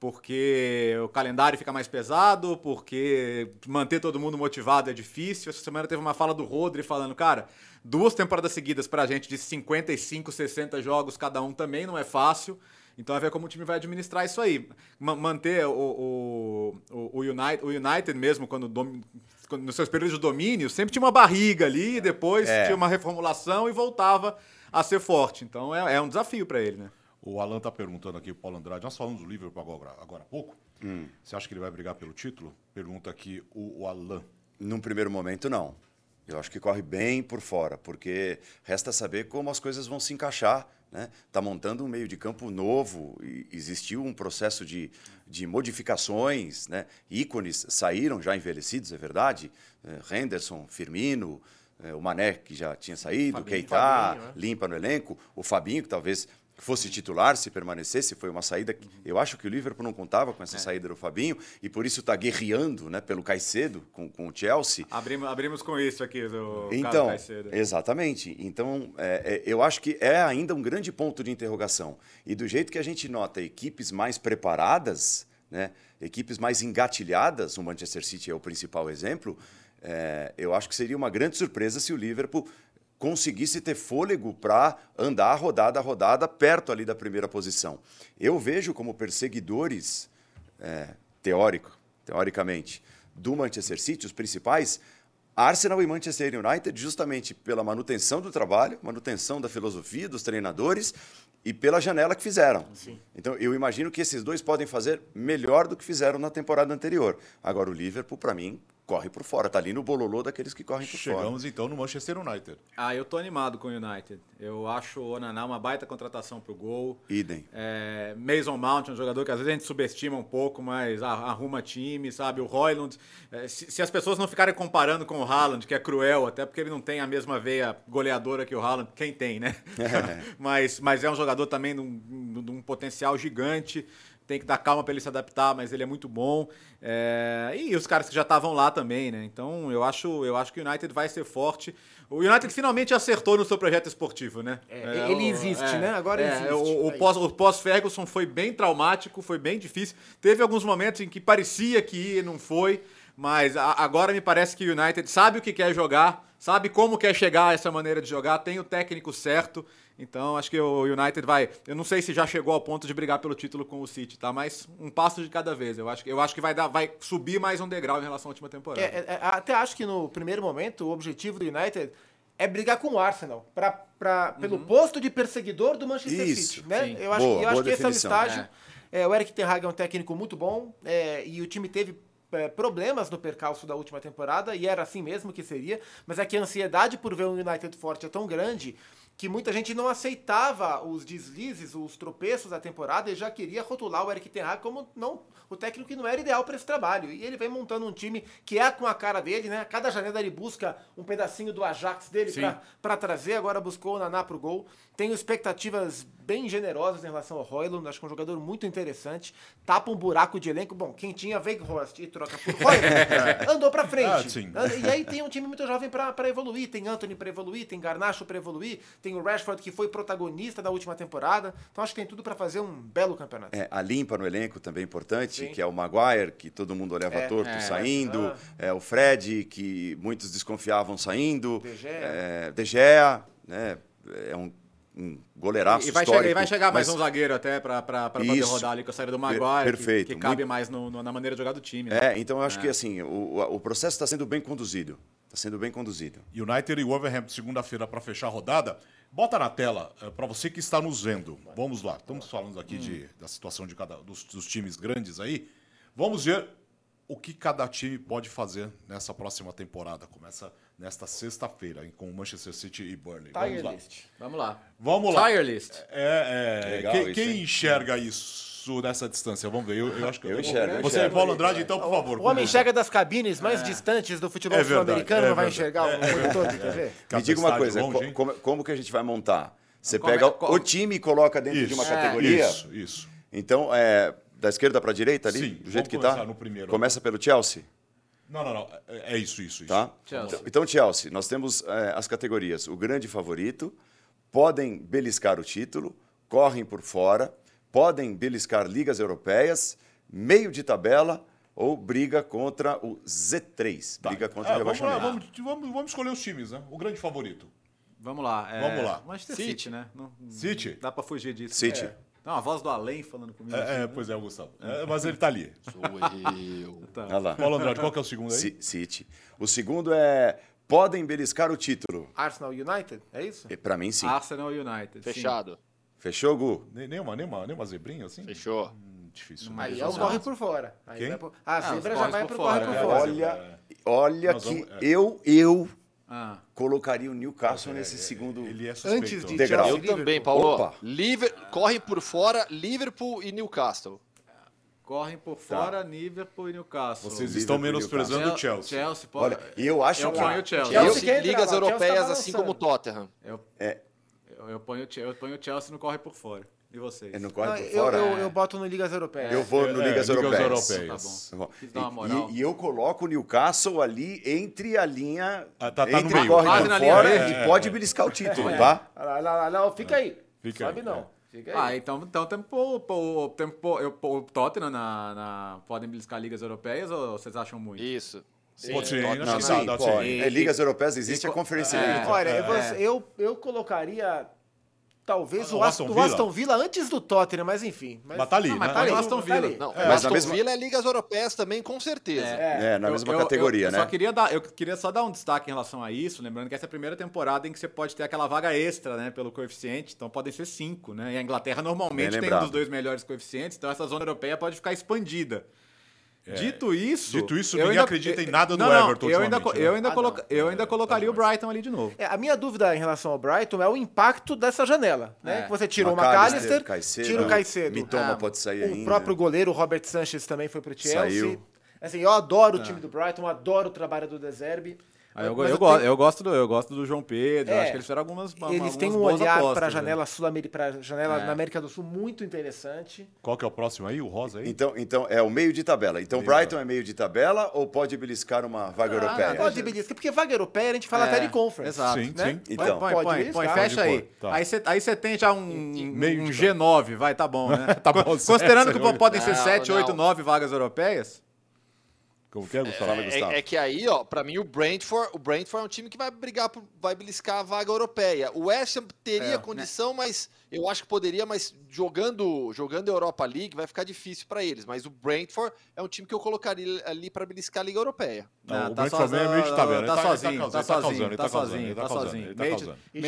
Porque o calendário fica mais pesado, porque manter todo mundo motivado é difícil. Essa semana teve uma fala do Rodri falando, cara, duas temporadas seguidas pra gente de 55, 60 jogos cada um também não é fácil. Então vai ver como o time vai administrar isso aí. Ma- manter o, o, o, o United, o United mesmo, quando, dom- quando nos seus períodos de domínio, sempre tinha uma barriga ali, e depois É. tinha uma reformulação e voltava a ser forte. Então é, é um desafio pra ele, né? O Alan tá perguntando aqui, o Paulo Andrade, nós falamos do Liverpool agora, agora há pouco. Você acha que ele vai brigar pelo título? Pergunta aqui o, o Alan. Num primeiro momento, não. Eu acho que corre bem por fora, porque resta saber como as coisas vão se encaixar. Né? Tá montando um meio de campo novo, existiu um processo de, de modificações, né? ícones saíram já envelhecidos, é verdade. Eh, Henderson, Firmino, eh, o Mané, que já tinha saído, Fabinho, Keita, Fabinho, né? limpa no elenco, o Fabinho, que talvez fosse titular se permanecesse, foi uma saída que eu acho que o Liverpool não contava com essa saída do Fabinho e por isso está guerreando né, pelo Caicedo com, com o Chelsea. Abrimos, abrimos com isso aqui, do Então, Caicedo. exatamente. Então, é, é, eu acho que é ainda um grande ponto de interrogação. E do jeito que a gente nota equipes mais preparadas, né, equipes mais engatilhadas, o Manchester City é o principal exemplo, é, eu acho que seria uma grande surpresa se o Liverpool conseguisse ter fôlego para andar rodada a rodada perto ali da primeira posição. Eu vejo como perseguidores é, teórico, teoricamente, do Manchester City, os principais, Arsenal e Manchester United, justamente pela manutenção do trabalho, manutenção da filosofia dos treinadores e pela janela que fizeram. Então, eu imagino que esses dois podem fazer melhor do que fizeram na temporada anterior. Agora, o Liverpool, para mim, corre por fora. Está ali no bololô daqueles que correm por fora. Chegamos então no Manchester United. Ah, eu tô animado com o United. Eu acho o Onaná uma baita contratação pro gol. Idem. É, Mason Mount é um jogador que às vezes a gente subestima um pouco, mas arruma time, sabe? O Royland. é, se, se as pessoas não ficarem comparando com o Haaland, que é cruel, até porque ele não tem a mesma veia goleadora que o Haaland, quem tem, né? mas, mas é um jogador também de um, de um potencial gigante. Tem que dar calma para ele se adaptar, mas ele é muito bom. É, e os caras que já estavam lá também, né? Então eu acho, eu acho que o United vai ser forte. O United finalmente acertou no seu projeto esportivo, né? É, ele existe, né? Agora é, existe. O, o É pós, o pós-Ferguson foi bem traumático, foi bem difícil. Teve alguns momentos em que parecia que ia e não foi, mas a- agora me parece que o United sabe o que quer jogar, sabe como quer chegar a essa maneira de jogar, tem o técnico certo. Então acho que o United vai. Eu não sei se já chegou ao ponto de brigar pelo título com o City, tá? Mas um passo de cada vez. Eu acho que, eu acho que vai, dar, vai subir mais um degrau em relação à última temporada. É, é, é, até acho que no primeiro momento o objetivo do United é brigar com o Arsenal pra, pra, pelo posto de perseguidor do Manchester Isso, City. Né? sim. Eu acho, Boa, eu acho que esse é o estágio. É, o Eric Ten Hag é um técnico muito bom é, e o time teve é, problemas no percalço da última temporada e era assim mesmo que seria, mas é que a ansiedade por ver um United forte é tão grande que muita gente não aceitava os deslizes, os tropeços da temporada e já queria rotular o Eric Ten Hag como não, o técnico que não era ideal para esse trabalho. E ele vem montando um time que é com a cara dele, né? Cada janela ele busca um pedacinho do Ajax dele para trazer, agora buscou o Naná pro gol. Tenho expectativas bem generosas em relação ao Royland, acho que é um jogador muito interessante. Tapa um buraco de elenco. Bom, quem tinha Weghorst e troca por Royland, andou pra frente. Ah, E aí tem um time muito jovem pra pra evoluir. Tem Anthony pra evoluir, tem Garnacho pra evoluir, tem o Rashford que foi protagonista da última temporada. Então acho que tem tudo pra fazer um belo campeonato. É, a limpa no elenco também é importante, Sim. que é o Maguire, que todo mundo olhava É, torto é, saindo, ah. é, o Fred, que muitos desconfiavam saindo, De Gea. é, De Gea, né, é um, um goleiraço E vai, histórico. chegar, e vai chegar mais mas- um zagueiro até pra poder Isso. rodar ali com a saída do Maguire, que- perfeito, que, cabe muito- mais no- no- na maneira de jogar do time. né? É, então eu acho que assim, o, o- processo está sendo bem conduzido. Está sendo bem conduzido. United e Wolverhampton, segunda-feira, para fechar a rodada. Bota na tela, para você que está nos vendo. Vamos lá, estamos falando aqui de, da situação de cada, dos, dos times grandes aí. Vamos ver o que cada time pode fazer nessa próxima temporada. Começa nesta sexta-feira com o Manchester City e Burnley. Vamos Tiger lá. list. Vamos lá. Vamos lá. Tire list. É, é, Legal quem, isso, quem enxerga isso nessa distância? Vamos ver. Eu, eu acho que Eu enxergo, eu Você, enxergo. Paulo Andrade, então, por favor. O homem chega das cabines mais distantes do futebol É verdade, sul-americano, é não vai enxergar o monitor de TV? Me diga uma coisa, longe, como, como que a gente vai montar? Você Como é- pega o time e coloca dentro de Isso, uma é, categoria? Isso, isso. Então, é, da esquerda para a direita ali? Sim, do vamos jeito que tá? primeiro. Começa pelo Chelsea, Não, não, não. É, é isso, isso, isso. tá? Chelsea. Então, Chelsea, nós temos é, as categorias. O grande favorito, podem beliscar o título, correm por fora, podem beliscar ligas europeias, meio de tabela ou briga contra o Z3, Tá. briga contra É, o vamos, lá, vamos, vamos, vamos escolher os times, né? O grande favorito. Vamos lá. é, Vamos lá. Manchester City. City, né? Não, não City? Dá pra fugir disso. City. É. Não, a voz do além falando comigo. É, é, pois é, o Gustavo. É, mas ele tá ali. Sou eu. Tá. Olha lá. Paulo Andrade, qual que é o segundo aí? Ci- City. O segundo é podem beliscar o título. Arsenal United, é isso? Para mim, sim. Arsenal United. sim. Fechado. Fechou, Gu? Nem- Nenhuma, nenhuma, nenhuma zebrinha assim? Fechou. Hum, difícil. Mas Aí é é o corre por fora. Aí Quem? vai pro- A Ah, zebra já vai por pro fora, corre por é. fora. Olha, olha Nós que vamos- é. eu, eu Ah, colocaria o Newcastle nesse segundo. Ele é. Antes de Degrau. Chelsea, Eu também, Paulo. Opa. Liver... Corre por fora Liverpool e Newcastle. correm por fora Liverpool e Newcastle. Vocês Liverpool estão menosprezando o Chel- Chelsea. Chelsea pode... Olha, e eu acho eu que- ponho o Chelsea. Chelsea Chelsea, ligas lá, Chelsea tá europeias, assim como o Tottenham. Eu, É, eu, eu ponho, eu ponho o Chelsea no corre por fora. E vocês? é no Não, corre por eu, fora. eu, eu boto no Ligas Europeias. Eu vou no É, Ligas Ligas Europeias. Europeias. Tá Bom, e-. E, e eu coloco o Newcastle ali entre a linha. Ah, tá- tá no entre meio. corre linha fora verde. e pode beliscar o título, tá? Lá, lá, lá, lá, fica aí. Fica Sobe aí, não. é. Fica aí. Ah, então, então temos que pôr- eu- o Tottenham na, na... Podem beliscar ligas europeias ou vocês acham muito? Isso. Sim, Pode acho Não, sim, pode. sim. É, ligas europeias existe e- a Conferência é. Olha, É. eu, eu colocaria talvez Ah, o, o Aston, Aston o Villa? Aston Villa antes do Tottenham, mas enfim. Mas, Mas tá ali, Não, mas né? tá ali, Tá Aston tá Villa. ali. Não, É, o mas Aston mesma- Villa é ligas europeias também, com certeza. É, na Eu- mesma eu- categoria, eu, né? Eu só queria dar, eu queria só dar um destaque em relação a isso, lembrando que essa é a primeira temporada em que você pode ter aquela vaga extra, né, pelo coeficiente, então podem ser cinco, né? E a Inglaterra normalmente tem um dos dois melhores coeficientes, então essa zona europeia pode ficar expandida. Dito isso, É. Dito isso, eu ninguém ainda- acredita em nada do não, Everton Eu ainda, ultimamente, eu né? ainda, Ah, coloca- não. eu ainda colocaria o. Brighton ali de novo. É, a minha dúvida em relação ao Brighton é o impacto dessa janela, né? É. Que você tirou o McAllister, Caicedo, tira o Caicedo. Mitoma Ah, pode sair o ainda. próprio goleiro, o Robert Sanchez, também foi pro Chelsea. Saiu. Assim, eu adoro o time do Brighton, adoro o trabalho do Deserbe. Ah, eu, eu, eu go- tenho- eu gosto do, eu gosto do João Pedro, eu É. acho que eles fizeram algumas Eles algumas têm um boas olhar para a né? janela sul-americana, para janela É. na América do Sul muito interessante. Qual que é o próximo aí? O rosa aí? Então, então, é o meio de tabela. Então, Meio Brighton é meio de tabela ou pode beliscar uma vaga europeia? Pode beliscar, porque vaga europeia a gente fala É, até de conference. exato. Sim, né? sim. Então. põe, Pode põe, beliscar. põe, fecha Pode aí. tá. Aí você aí você tem já um, meio um de G9, vai, tá bom, né? Tá bom, Considerando que podem ser Não, 7, não. 8, 9 vagas europeias. Como que é, Gustavo? Fala, Gustavo. É, é que aí, ó, pra mim o Brentford, o Brentford é um time que vai brigar, por, vai beliscar a vaga europeia. O West Ham teria É, condição, mas eu acho que poderia, mas jogando, jogando Europa League vai ficar difícil pra eles. Mas o Brentford é um time que eu colocaria ali pra beliscar a Liga Europeia. Não, Não, o tá Brentford sozinho, é meio de tabela. tá tá- sozinho, tá sozinho, tá sozinho, tá sozinho. E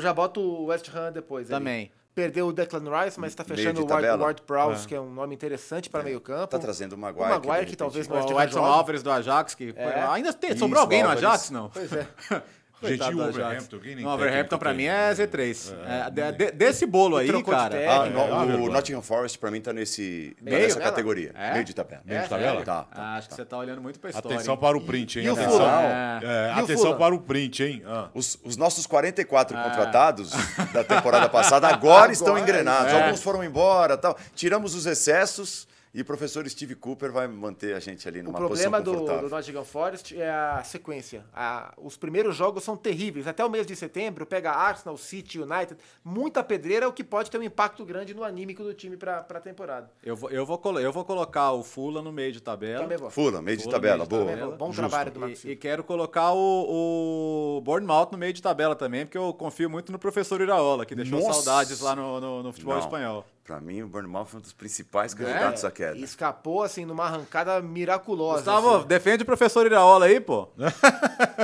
já, boto o West Ham depois. ali. Também. Perdeu o Declan Rice, mas está fechando o Ward. Ward Prowse, que é um nome interessante para meio campo. Tá trazendo o Maguire. O Maguire, que repente- talvez O não esteja Edson. Álvares do Ajax, que É. ainda tem, Isso, sobrou alguém no. Ajax, não? Pois é. Gente, Coitado o. Overhampton? Quem nem No Overhampton, pra mim, é Z3. É, de- de- desse bolo aí, cara. Ah, É, no- é uma o vergonha. Nottingham Forest pra mim tá nesse, tá Meio nessa tabela? categoria. É? Meio de tabela. Meio de É, tabela? sério? Tá, Ah, tá. acho que você tá olhando muito pra história. Atenção hein? para o print, hein? E o Atenção. Fulham? É, E atenção para o print, hein? Ah. Os, os nossos 44 contratados da temporada passada agora, estão Agora, engrenados. é. Alguns foram embora tal. Tiramos os excessos e o professor Steve Cooper vai manter a gente ali O numa problema posição do, confortável. do Nottingham Forest é a sequência. A- os primeiros jogos são terríveis. Até o mês de setembro, pega Arsenal, City, United. Muita pedreira, o que pode ter um impacto grande no anímico do time para a temporada. Eu vou, eu, vou colo- eu vou colocar o Fula no meio de tabela. Também vou. Fulham, meio de Fulham, tabela, meio de boa. Vou. Bom Justo. trabalho do Marcos E, e quero colocar o, o Bournemouth no meio de tabela também, porque eu confio muito no professor Iraola, que deixou Nossa! saudades lá no, no- no futebol Não. espanhol. Pra mim, o Bournemouth foi um dos principais candidatos à queda. Escapou, assim, numa arrancada miraculosa. Gustavo, assim. defende o professor Iraola aí, pô.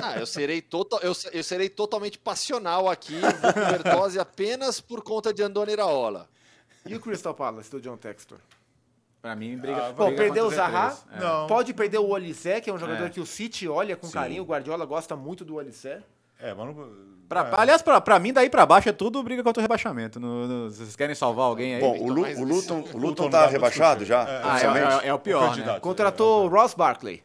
Ah, eu serei, total, eu, eu serei totalmente passional aqui, vou com Bertozzi apenas por conta de Andoni Iraola. E o Crystal Palace, do John Textor? Pra mim, briga. Ah, Bom, briga perdeu o Zaha, Z3. É. Não. pode perder o Olissé, que é um jogador É. que o City olha com Sim. carinho, o Guardiola gosta muito do Olissé. É, mas não. Pra- é. Aliás, pra, pra mim, daí pra baixo é tudo briga contra o rebaixamento. No- no- vocês querem salvar alguém aí? Bom, então, o, Lu, o Luton, o Luton tá rebaixado já? É, Ah, oficialmente? é, é- é o pior, né? candidato. Contratou o Ross Barkley.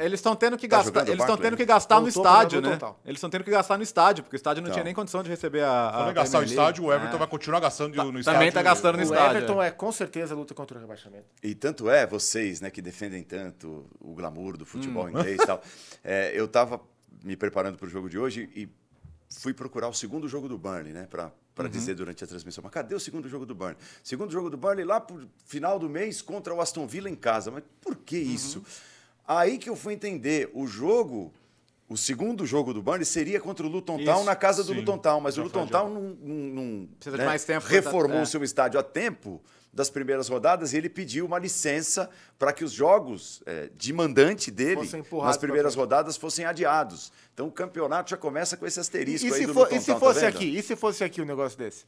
Eles estão tendo que Tá gastar, eles estão tendo que gastar no estádio, né? total. Eles estão tendo que gastar no estádio, porque o estádio não Então. tinha nem condição de receber a. a Quando gastar o estádio, o Everton É. vai continuar gastando no estádio. Também tá gastando no O estádio. Everton é com certeza luta contra o rebaixamento. E tanto é, vocês, né, que defendem tanto o glamour do futebol inglês e tal. eu tava me preparando para o jogo de hoje e fui procurar o segundo jogo do Burnley, né, para para dizer durante a transmissão. Mas cadê o segundo jogo do Burnley? Segundo jogo do Burnley lá pro final do mês contra o Aston Villa em casa. Mas por que isso? Aí que eu fui entender, o jogo o segundo jogo do Burnley seria contra o Luton Town Isso, na casa do sim. Luton Town, mas o Luton Town não, não- não, Precisa de né, mais tempo pra- reformou é. o seu estádio a tempo das primeiras rodadas e ele pediu uma licença para que os jogos eh, de mandante dele nas primeiras rodadas fossem adiados. Então o campeonato já começa com esse E, asterisco aí se, do for- Luton e se Town, tá fosse aqui? E se fosse aqui um negócio desse?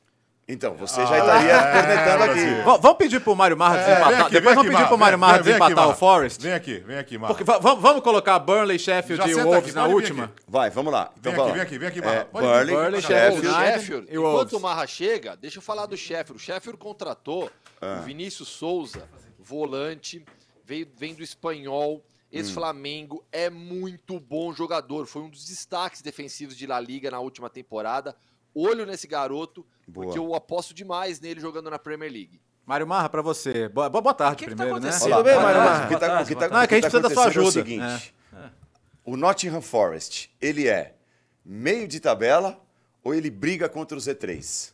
Então, você já estaria cornetando aqui. V- Vamos pedir pro Mário Marra É, desempatar. aqui, Depois vamos aqui, pedir pro. Mário Marra aqui, desempatar o. Forest. Vem aqui, vem aqui, Marra. Porque va- va- vamos colocar Burnley, Sheffield e Wolves aqui, na última? aqui. Vai, vamos lá. Então, Vem vai aqui, lá. vem aqui, vem aqui, É, Marra. Burnley, Burnley, Sheffield. Sheffield, e enquanto o Marra chega, deixa eu falar do Sheffield. O Sheffield contratou Ah. o Vinícius Souza, volante, veio, vem do espanhol, ex-Flamengo, é muito bom jogador. Foi um dos destaques defensivos de La Liga na última temporada. Olho nesse garoto, Boa. porque eu aposto demais nele jogando na Premier League. Mário Marra, pra você. Boa, boa tarde O que que tá primeiro, né? Tudo bem, Mário Marra? o que tá- Boa o que tá- Não, é que a gente tá precisa da sua acontecendo ajuda. É o seguinte, o Nottingham Forest, ele é meio de tabela ou ele briga contra o Z3?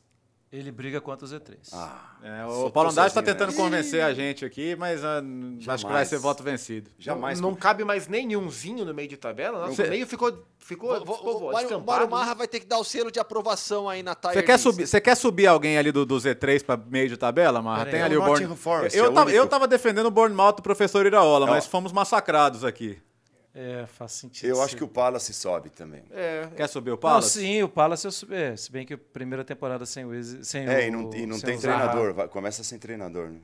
Ele briga contra o Z3. Ah, É, o Paulo Andrade está tentando né? convencer a gente aqui, mas n- acho que vai ser voto vencido. jamais. Não cabe mais nenhumzinho no meio de tabela? Nosso Cê- meio ficou, ficou o Mário- o. Mário Marra vai ter que dar o selo de aprovação aí na Tire Você quer, subir, você quer subir alguém ali do, do Z3 para meio de tabela, Marra? Tem aí, ali é o o. Nottingham Forest, eu, é o eu tava defendendo o Bournemouth do professor Iraola, Ó. mas fomos massacrados aqui. É, faz sentido. Eu acho que o Palace sobe também. É, Quer subir o Não, Palace? sim, o Palace eu subi. É, se bem que a primeira temporada sem o sem É, o, e não, e não tem treinador. vai- começa sem treinador, né?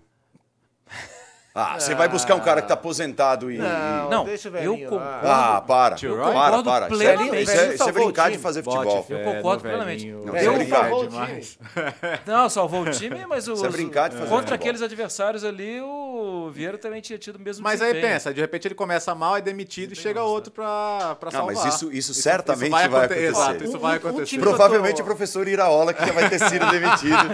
Ah, você vai buscar um cara que tá aposentado e. não, Não, deixa o eu concordo. Ah, para. Tio Para, Roy? para, Concordo para. Isso é- plenamente. Isso é, Velhinho isso é salvou brincar de time. fazer futebol. Eu concordo plenamente. Não, Eu- isso é brincar. salvou o demais. Não, salvou o time, mas o. Isso é brincar de fazer Contra futebol. aqueles adversários ali, o Vieira também tinha tido o mesmo Mas aí desempenho. pensa, de repente ele começa mal, é demitido e chega outro pra, pra Não, salvar. mas isso- isso certamente vai aconte- acontecer. Exato, isso Um- vai um acontecer. time Provavelmente Eu o professor Iraola que já vai ter sido demitido.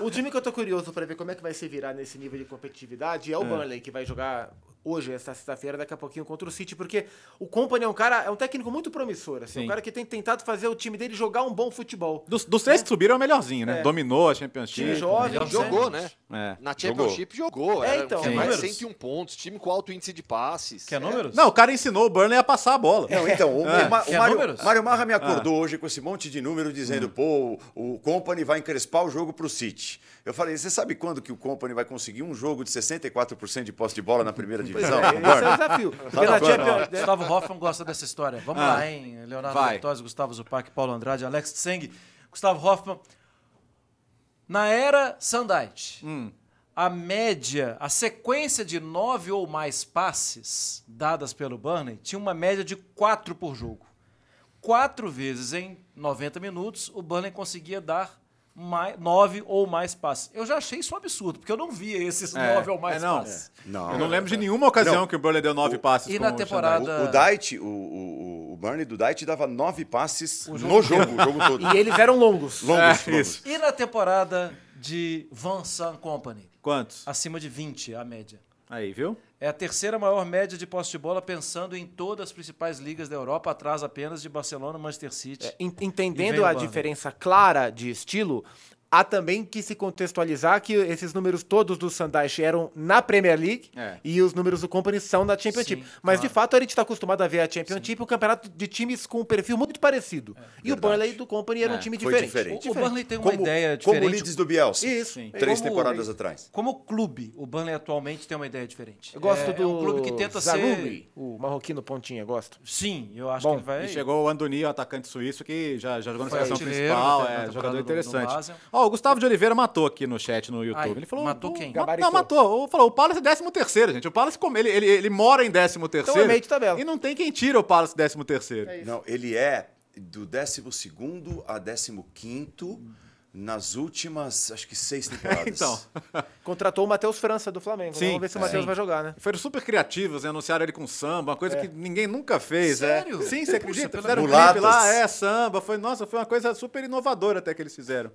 O time que eu tô curioso pra ver como é que vai se virar nesse nível de competitividade é o Burnley, que vai jogar hoje, esta sexta-feira, daqui a pouquinho contra o City, porque o Company é um cara, é um técnico muito promissor, assim, Sim. um cara que tem tentado fazer o time dele jogar um bom futebol. Dos, dos três que subiram é o melhorzinho, né? É. Dominou a Championship. Time jovem, melhor Jogou, né? É. Na Championship jogou. É, Era então, um time mais números. 101 pontos, time com alto índice de passes. Quer números? Não, o cara ensinou o Burnley a passar a bola. Não, então, o, o Ma- o Quer Mário, números? Mário Marra me acordou hoje com esse monte de número dizendo, pô, o, o Company vai encrespar o jogo pro City. Eu falei, você sabe quando que o Company vai conseguir um jogo de 64% de posse de bola na primeira divisão? é, esse é o desafio. Porque Tá na. Champions? Gustavo Hoffman gosta dessa história. Vamos Ah. lá, hein? Leonardo. Bertozzi, Gustavo Zupac, Paulo Andrade, Alex Tseng. Gustavo Hoffman. Na era Sandite, Hum. a média, a sequência de nove ou mais passes dadas pelo Burnley tinha uma média de quatro por jogo. Quatro vezes em 90 minutos, o Burnley conseguia dar mai- nove ou mais passes. Eu já achei isso um absurdo, porque eu não via esses É, nove ou mais é, não. passes. Não. Eu não lembro de nenhuma ocasião Não. que o Burnley deu nove passes E na o temporada-. O, o Dait, o, o, o Burnley do Dait dava nove passes no jogo, o jogo todo. E eles eram longos. Longos, É, longos. isso. E na temporada de Van San Company? Quantos? Acima de 20 a média. Aí, viu? É a terceira maior média de posse de bola pensando em todas as principais ligas da Europa, atrás apenas de Barcelona e Manchester City. Vem Entendendo a diferença clara de estilo, há também que se contextualizar que esses números todos do Sandaish eram na Premier League É. e os números do Company são na Championship. Sim, Mas claro. de fato a gente está acostumado a ver a Championship, um campeonato de times com um perfil muito parecido. e o verdade. Burnley do Company era um É, time foi diferente. diferente. O, o Burnley tem uma Como, ideia como o diferente. Leeds do Bielsa. Isso. Sim. Três Como- temporadas atrás. Como clube, o Burnley atualmente tem uma ideia diferente. Eu gosto é, do é um clube que tenta ser... o marroquino pontinha, gosto. Sim, eu acho Bom, que ele vai... E chegou o Andoni, o atacante suíço, que já, já jogou na seleção principal, na é, jogador do- do interessante. Ó, o Gustavo de Oliveira matou aqui no chat no YouTube. Ai, ele falou. matou o- quem? ma- Gabaritou. Não, matou. Falou, o Palace é 13 terceiro, gente. O Palace, come- ele, ele, ele mora em 13 terceiro. Então é meio de tabela. E não tem quem tira o Palace 13 terceiro. Não, ele é do 12 a 15 nas últimas, acho que seis temporadas. Então. Contratou o Matheus França do Flamengo. né? Sim, Vamos ver se o Matheus sim. vai jogar, né? Foram super criativos, né? anunciaram ele com samba, uma coisa que ninguém nunca fez. Sério? É. Sim, você Puxa, acredita? pela Fizeram um clipe lá, é, samba. Foi, nossa, foi uma coisa super inovadora até que eles fizeram.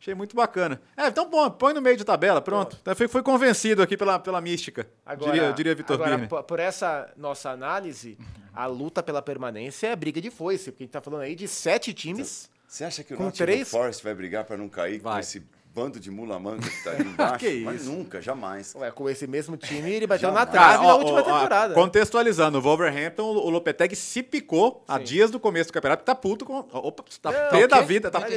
Achei muito bacana. É, então bom, põe no meio de tabela, pronto. Então, Foi, foi convencido aqui pela, pela mística. Agora, diria, diria Vitor agora, Birner. por, essa nossa análise, a luta pela permanência é briga de foice, porque a gente tá falando aí de sete times. Você acha que o Com Nottingham três- Forest vai brigar para não cair com Vai. esse bando de mula-manga que tá ali embaixo? Que Mas isso. nunca, jamais. Ué, com esse mesmo time, ele bateu na trave na ó, última ó, ó, temporada. Contextualizando, o Wolverhampton, o Lopetegui se picou há Sim. dias do começo do campeopenato, tá puto com. Opa, tá É, pé da vida, tá, Tá tá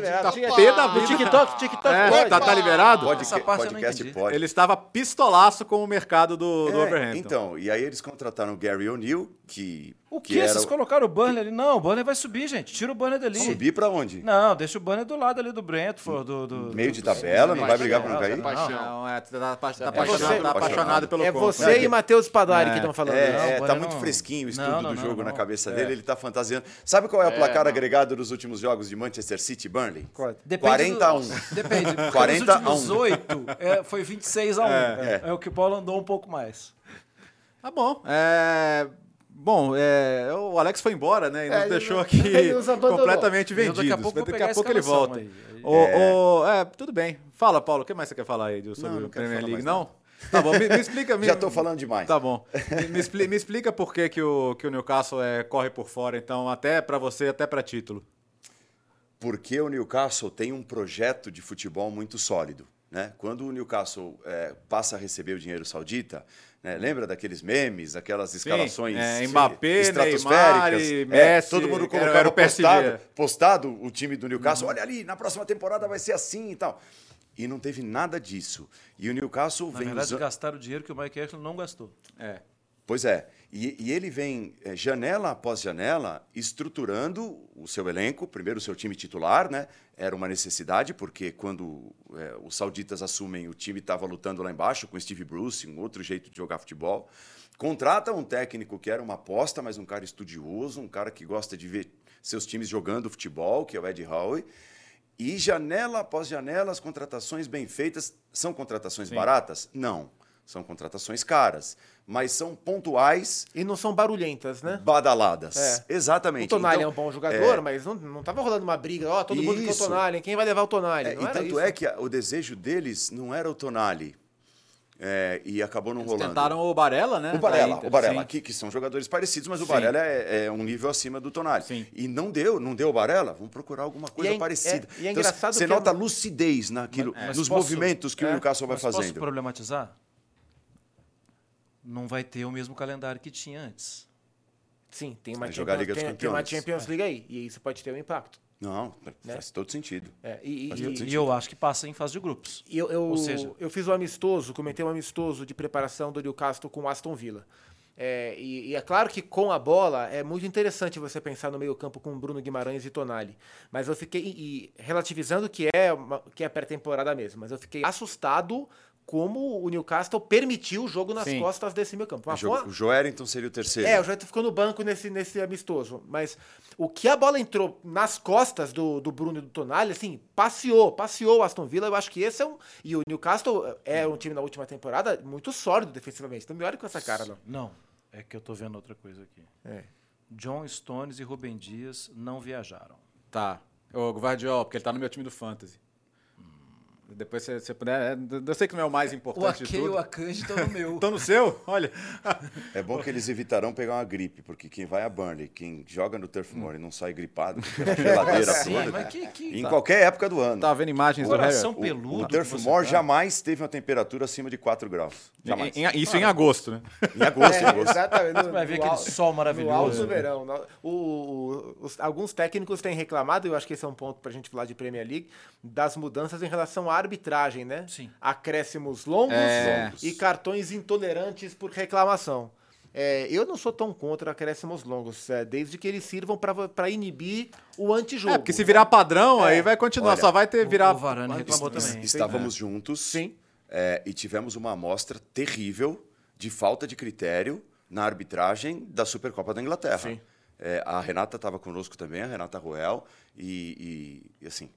pé da vida. TikTok, TikTok, É, pode. tá, tá liberado? Pode, Essa parte podcast pode. Ele estava pistolaço com o mercado do, do É, Wolverhampton. então, e aí eles contrataram o Gary O'Neill, que, O que que? era Vocês colocaram o Burnley ali? Não, o Burnley vai subir, gente. Tira o Burnley dali. subir para onde? Não, deixa o Burnley do lado ali do Brentford. Do, do, Meio do- de do- tabela, não vai brigar para não cair? tá paixão. Não, é, tá, tá, tá você- apaixonado, tá apaixonado pelo É você e Matheus Padari É. que estão falando. É. Não, é, o tá muito não- fresquinho o estudo Não, não, do jogo não. na cabeça É. dele, ele tá fantasiando. Sabe qual é o É, placar agregado dos últimos jogos de Manchester City e Burnley? Depende 40 a do- 1. Depende. porque 40 a nos últimos 1. oito é, foi 26 a 1. É, É. o que o Paulo andou um pouco mais. Tá bom. É... Bom, é, o Alex foi embora, né? E nos É, deixou aqui completamente vendidos. daqui a pouco Daqui a pouco ele volta. aí. Aí- O, o- é, tudo bem. Fala, Paulo, o que mais você quer falar aí sobre não o Premier League? Não? Tá bom, me, me explica. Me, Já tô falando demais. Tá bom. Me, me expli- me explica por que, que, o, que o Newcastle é, corre por fora, então, até pra você, até pra título. Porque o Newcastle tem um projeto de futebol muito sólido. Né? Quando o Newcastle é, passa a receber o dinheiro saudita, né? lembra daqueles memes, aquelas escalações é, eh, Mbappé, estratosféricas? Neymar É, Messi, todo mundo colocava era o postado, postado o time do Newcastle. Olha ali, na próxima temporada vai ser assim e tal. E não teve nada disso. E o Newcastle Na vem verdade, usando... gastaram o dinheiro que o Mike Ashley não gastou. É. Pois é. E, e ele vem, eh, janela após janela, estruturando o seu elenco, primeiro o seu time titular, né? Era uma necessidade, porque quando eh, os sauditas assumem, o time estava lutando lá embaixo com o Steve Bruce, um outro jeito de jogar futebol. Contrata um técnico que era uma aposta, mas um cara estudioso, um cara que gosta de ver seus times jogando futebol, que é o Ed Howe. E janela após janela, as contratações bem feitas. São contratações baratas? Não. São contratações caras. Mas são pontuais, E não são barulhentas, né? badaladas. É. Exatamente. O Tonali Então, é um bom jogador, é, mas não, não tava rolando uma briga. Ó, todo mundo quer o Isso. Tonali. Quem vai levar o Tonali? é, e tanto isso. é que a- o desejo deles não era o Tonali. É, e acabou não Eles rolando. tentaram o Barella, né? O Barella, o Barella que, que são jogadores parecidos, mas o Sim. Barella é, é um nível acima do Tonali. Sim. E não deu, não deu o Barella, vamos procurar alguma coisa é parecida. é- e é Então, engraçado você que é nota uma- lucidez naquilo, Mas nos posso- movimentos que o é, Newcastle vai Mas posso fazendo. problematizar? Não vai ter o mesmo calendário que tinha antes. Sim, tem uma, Champions, tem, tem uma. Champions League aí. E isso pode ter um impacto. Não, Né? faz todo sentido. É, e, e- Faz e- todo E sentido. eu acho que passa em fase de grupos. E eu, eu, Ou seja- eu fiz um amistoso, comentei um amistoso de preparação do Newcastle com o Aston Villa. É, e, e é claro que com a bola é muito interessante você pensar no meio-campo com Bruno Guimarães e Tonali. Mas eu fiquei, e, relativizando que é, uma- que é pré-temporada mesmo, mas eu fiquei assustado como o Newcastle permitiu o jogo nas Sim. costas desse meio-campo. O, Mas jo foi uma- o Joerington seria o terceiro. é, o Jota ficou no banco nesse, nesse amistoso. Mas o que a bola entrou nas costas do, do Bruno e do Tonali, assim, passeou, passeou o Aston Villa. Eu acho que esse é um. E o Newcastle é um time na última temporada muito sólido defensivamente. Então me olha com essa cara, não. Não, é que eu tô vendo outra coisa aqui. É. John Stones e Rubem Dias não viajaram. Tá. O Guardiola, porque ele tá no meu time do Fantasy. Depois você, você puder. Eu sei que não é o mais importante de tudo. Akanji estão no meu. Tô no seu? Olha. É bom que eles evitarão pegar uma gripe, porque quem vai a Burnley, quem joga no Turf Moor e não sai gripado pela geladeira Sim, toda, mas que, que em qualquer época do ano. Tava vendo imagens do Harry. coração O, peludo. o que Turf Moor tá. jamais teve uma temperatura acima de 4 graus. Jamais. Em- em- isso em agosto, né? Em agosto, em É, agosto. exatamente. No, Você vai ver no aquele sol No alto maravilhoso. do verão. No- o- o- os- alguns técnicos têm reclamado, e eu acho que esse é um ponto pra gente falar de Premier League, das mudanças em relação à arbitragem, né? Sim. Acréscimos longos É. e cartões intolerantes por reclamação. É, eu não sou tão contra acréscimos longos, é, desde que eles sirvam para inibir o antijogo. É, porque se virar padrão, É. aí vai continuar. Olha, Só vai ter virar. O Varane reclamou também. Estávamos juntos Sim. é, e tivemos uma amostra terrível de falta de critério na arbitragem da Supercopa da Inglaterra. Sim. É, a Renata estava conosco também, a Renata Roel, e, e, e, assim,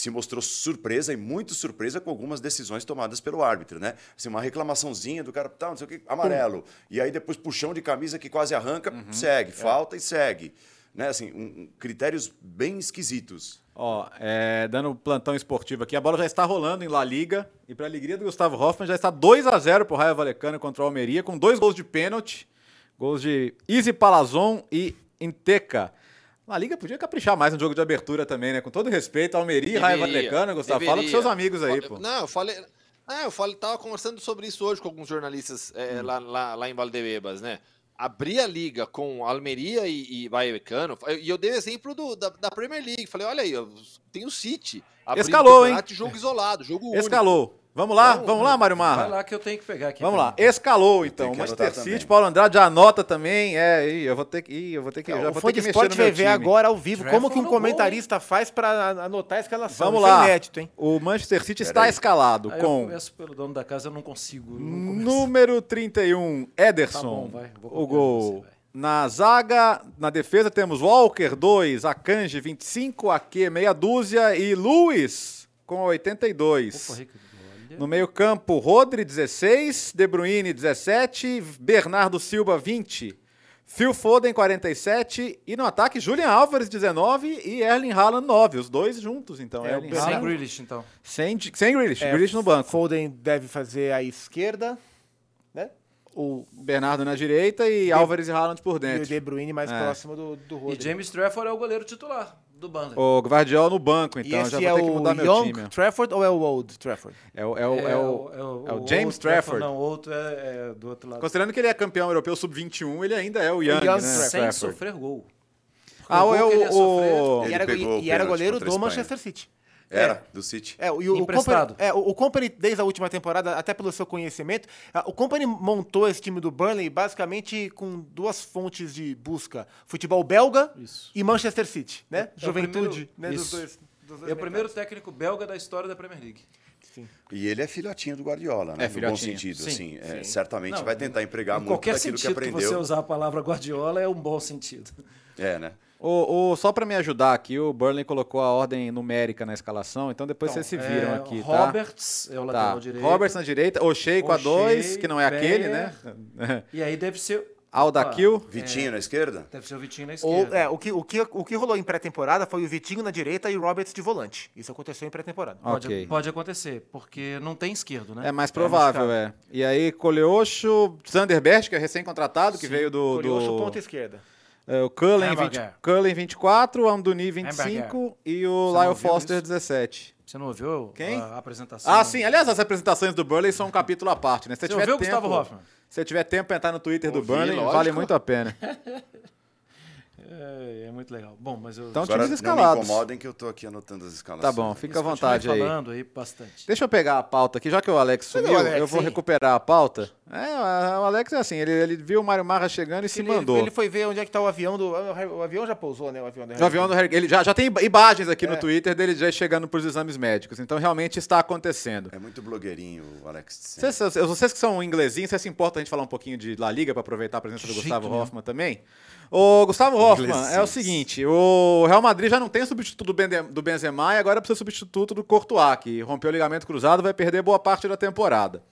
se mostrou surpresa e muito surpresa com algumas decisões tomadas pelo árbitro, né? Assim, uma reclamaçãozinha do cara, tá, não sei o que, amarelo. E aí depois puxão de camisa que quase arranca, Uhum. segue, É. falta e segue. Né? Assim, um- um- critérios bem esquisitos. Ó, é, dando plantão esportivo aqui, a bola já está rolando em La Liga. E para alegria do Gustavo Hoffmann, já está 2 a 0 para o Raio Valecano contra o Almeria, com dois gols de pênalti. Gols de Easy Palazon e Inteca. La Liga podia caprichar mais no jogo de abertura também, né? Com todo respeito, Almeria e Raio Deveria, Gustavo. Fala com deveria. seus amigos aí, pô. Não, eu falei. É, eu falei, tava conversando sobre isso hoje com alguns jornalistas Hum. é, lá, lá, lá em Valdebebas, né? Abrir a liga com Almeria e, e Vallecano, e eu dei o exemplo do, da, da Premier League. Falei, olha aí, tem o City. Escalou, de jogo isolado, jogo único. Escalou. Vamos lá? Não, Vamos lá, Mário Vai Marra? lá que eu tenho que pegar aqui. Vamos lá. Escalou, então. Manchester City, também. Paulo Andrade já anota também. É, ih, eu vou ter que. ih, eu vou ter que. já o vou fã ter de que mexer esporte no vai meu time. agora ao vivo Trafford como que um gol, comentarista faz para anotar a escalação. Vamos Isso lá. É inédito, hein? O Manchester City Pera está aí. escalado Aí eu com começo pelo dono da casa, eu não consigo. eu não número 31, Ederson. Tá bom, vai, vou o gol. você, vai. Na zaga, na defesa temos Walker 2, Akanji 25, Ake meia dúzia e Luiz com 82. Opa, Ricardo. No meio-campo, Rodri 16, De Bruyne 17, Bernardo Silva 20, Phil Foden 47 e no ataque Julian Álvares 19 e Erling Haaland 9, os dois juntos, então. É, o Erling Bernardo- Sem Grealish, então. sem, sem Grealish, É, Grealish no banco. Foden deve fazer a esquerda, né? O, Bernardo na direita e Álvares e Haaland por e o dentro. De Bruyne mais É. próximo do, do E Rodri. James Trafford é o goleiro titular do Burnley. O Guardiola no banco, E então esse já é vou ter que o mudar meu Young time. Trafford ou é o Old Trafford? É o, é o, é o, é o James outro Trafford. Não, o outro é, é do outro lado. Considerando que ele é campeão europeu sub-21, ele ainda é o Young, Young né? Trafford. Sem Trafford. sofrer gol. Ah, gol é o, sofrer- o- E Ele era, pegou o e era pênalti goleiro do. Manchester City. Era, do City. É, o, e o, o Emprestado. Company, é, o, o Company, desde a última temporada, até pelo seu conhecimento, o Company montou esse time do Burnley basicamente com duas fontes de busca: futebol belga Isso. e Manchester City, né? É Juventude, primeiro- né? Dos dois, dos dois É o primeiro técnico belga da história da Premier League. E ele é filhotinho do Guardiola, né? É, no bom sentido, Sim, assim. é, sim. certamente Não, vai tentar empregar em muito qualquer daquilo que sentido que, aprendeu. você usar a palavra Guardiola é um bom sentido. É, né? o- o- só pra me ajudar aqui, o Burnley colocou a ordem numérica na escalação, então depois vocês se viram É, aqui, tá? Roberts é o Tá. lateral direito. Roberts na direita, O'Shea com a O'Shea, 2, que não é aquele, Beyer. né? E aí deve ser. Aldakil. Opa, Vitinho na esquerda? Deve ser o Vitinho na Ou, esquerda. é, o, que, o, que, o que rolou em pré-temporada foi o Vitinho na direita e o Roberts de volante. Isso aconteceu em pré-temporada. Pode, Ok. pode acontecer, porque não tem esquerdo, né? É mais provável, é. E aí, Coleocho, Zanderbert, que é recém-contratado, que Sim. veio do... Colhoxo, do ponta esquerda. É, o Cullen, 20, Hamburger. Cullen 24, o Amduni 25 Hamburger. e o Você Lyle Foster isso? 17. Você não ouviu Quem? a apresentação? Ah, sim. Aliás, as apresentações do Burnley são um capítulo à parte, né? Se Você tiver ouviu o tempo, Gustavo Hoffmann? Se tiver tempo entrar no Twitter do Ouvi, Burnley, lógico. vale muito a pena. É, é muito legal. Bom, mas eu. Então, Agora times não me escalados. incomodem que eu tô aqui anotando as Tá escalações. bom, fica Isso, à vontade aí. falando aí bastante. Deixa eu pegar a pauta aqui, já que o Alex sumiu, Alex, eu vou hein? recuperar a pauta. É, o Alex é assim, ele, ele viu o Mário Marra chegando e se ele, mandou. Ele foi ver onde é que tá o avião do. O avião já pousou, né? O avião do O avião do Harry, ele já, já tem imagens aqui no É. Twitter dele já chegando para os exames médicos, então realmente está acontecendo. É muito blogueirinho o Alex. Vocês, vocês- vocês que são inglesinhos, vocês se importam a gente falar um pouquinho de La Liga para aproveitar a presença do Gustavo né? Hoffman também? O Gustavo Hoffman, é o seguinte, o Real Madrid já não tem substituto do, Benzema e agora precisa substituto do Courtois, que rompeu o ligamento cruzado vai perder boa parte da temporada.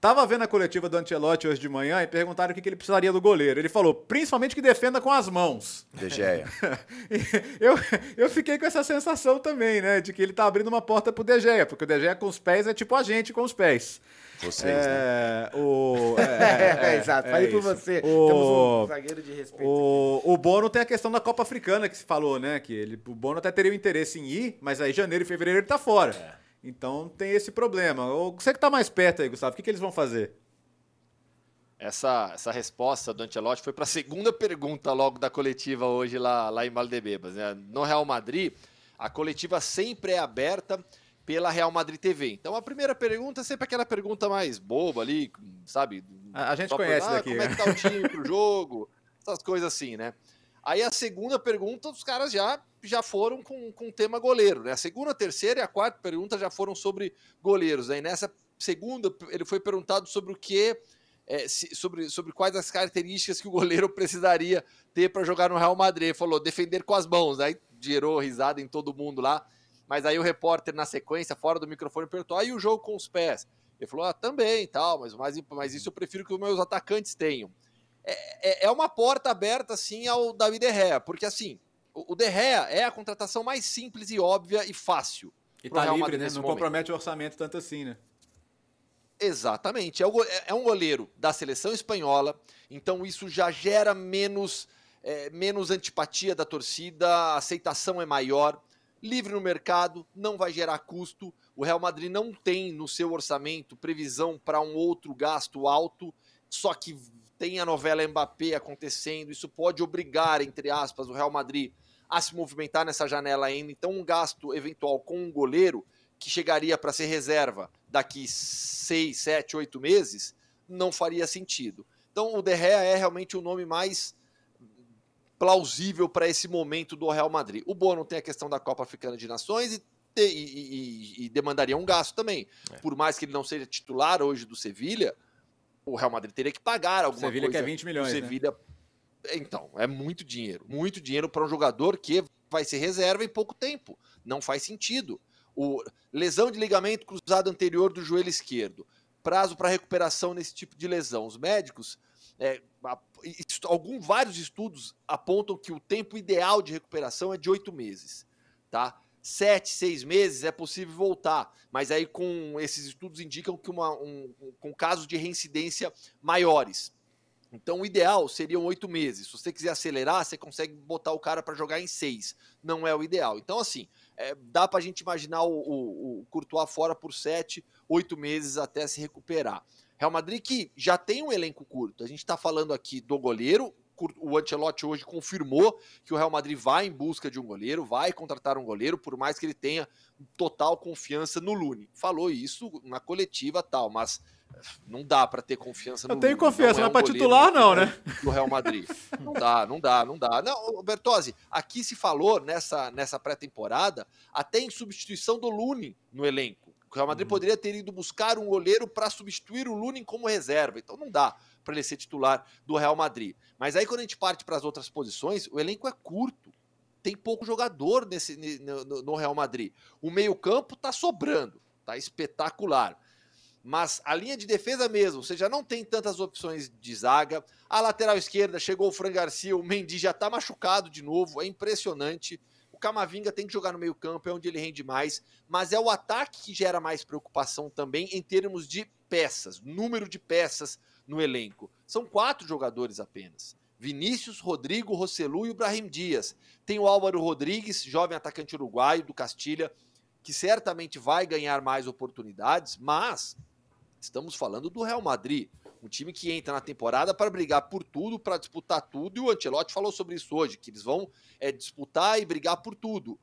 Tava vendo a coletiva do Ancelotti hoje de manhã e perguntaram o que, que ele precisaria do goleiro. Ele falou, principalmente que defenda com as mãos. De eu, eu fiquei com essa sensação também, né? De que ele tá abrindo uma porta pro De Gea, porque o De Gea com os pés é tipo a gente com os pés. Vocês, né? É, o, é, É, é, exato. é Falei por você. O- Temos um zagueiro de respeito. O, o Bono tem a questão da Copa Africana que se falou, né? Que ele, o Bono até teria o interesse em ir, mas aí janeiro e fevereiro ele tá fora. Então tem esse problema. Você que tá mais perto aí, Gustavo, o que, que eles vão fazer? Essa, essa resposta do Ancelotti foi para a segunda pergunta logo da coletiva hoje lá, lá em Valdebebas. Né? No Real Madrid, a coletiva sempre é aberta pela Real Madrid TV. Então a primeira pergunta é sempre aquela pergunta mais boba ali, sabe? A, a gente Só conhece perguntar, daqui. Como é que tá o time pro jogo? Essas coisas assim, né? Aí a segunda pergunta, os caras já, já foram com, com o tema goleiro, né? A segunda, a terceira e a quarta pergunta já foram sobre goleiros. Aí nessa segunda, ele foi perguntado sobre o que. é, sobre, sobre quais as características que o goleiro precisaria ter para jogar no Real Madrid. Ele falou defender com as mãos. Aí gerou risada em todo mundo lá. Mas aí o repórter, na sequência, fora do microfone, perguntou: aí o jogo com os pés? Ele falou: ah, também, tal, mas, mas, mas isso eu prefiro que os meus atacantes tenham. É, é- é uma porta aberta, assim, ao David De Gea, porque, assim, o, o De Gea é a contratação mais simples e óbvia e fácil. E tá livre, né? Não momento. compromete o orçamento tanto assim, né? Exatamente. É, é- é um goleiro da seleção espanhola, então isso já gera menos, é, menos antipatia da torcida, a aceitação é maior. Livre no mercado, não vai gerar custo. O Real Madrid não tem no seu orçamento previsão para um outro gasto alto, só que tem a novela Mbappé acontecendo. Isso pode obrigar, entre aspas, o Real Madrid a se movimentar nessa janela ainda. Então, um gasto eventual com um goleiro que chegaria para ser reserva daqui seis, sete, oito meses, não faria sentido. Então o De Gea é realmente o nome mais plausível para esse momento do Real Madrid. O Bono tem a questão da Copa Africana de Nações e, e- e- e demandaria um gasto também. Por mais que ele não seja titular hoje do Sevilha, o Real Madrid teria que pagar alguma Sevilha coisa. quer 20 milhões, o né? Sevilha... Então, é muito dinheiro. Muito dinheiro para um jogador que vai ser reserva em pouco tempo. Não faz sentido. O lesão de ligamento cruzado anterior do joelho esquerdo. Prazo para recuperação nesse tipo de lesão. Os médicos, é, algum, vários estudos apontam que o tempo ideal de recuperação é de oito meses, tá? Sete, seis meses é possível voltar, mas aí com esses estudos indicam que uma, um, um- com casos de reincidência maiores. Então, o ideal seriam oito meses. Se você quiser acelerar, você consegue botar o cara para jogar em seis. Não é o ideal. Então, assim, é, dá para a gente imaginar o, o, o Courtois fora por sete, oito meses até se recuperar. Real Madrid que já tem um elenco curto. A gente está falando aqui do goleiro. O Ancelotti hoje confirmou que o Real Madrid vai em busca de um goleiro, vai contratar um goleiro, por mais que ele tenha total confiança no Lune. Falou isso na coletiva tal, mas não dá para ter confiança no Eu tenho Lune. Não confiança, é mas um pra goleiro titular não, né? do Real Madrid. Não dá, não dá, não dá. Não, Bertozzi, aqui se falou nessa, nessa pré-temporada até em substituição do Lune no elenco. O Real Madrid poderia ter ido buscar um goleiro para substituir o Lune como reserva. Então não dá para ele ser titular do Real Madrid. Mas aí quando a gente parte para as outras posições, o elenco é curto. Tem pouco jogador nesse, ne- no, no- Real Madrid. O meio-campo tá sobrando, tá espetacular. Mas a linha de defesa mesmo, você já não tem tantas opções de zaga. A lateral esquerda chegou o Fran Garcia, o Mendy já tá machucado de novo, é impressionante. O Camavinga tem que jogar no meio-campo, é onde ele rende mais, mas é o ataque que gera mais preocupação também em termos de peças, número de peças no elenco. São quatro jogadores apenas. Vinícius, Rodrigo, Rossellu e o Brahim Dias. Tem o Álvaro Rodrigues, jovem atacante uruguaio do Castilha, que certamente vai ganhar mais oportunidades, mas estamos falando do Real Madrid, um time que entra na temporada para brigar por tudo, para disputar tudo, e o Ancelotti falou sobre isso hoje, que eles vão é, disputar e brigar por tudo.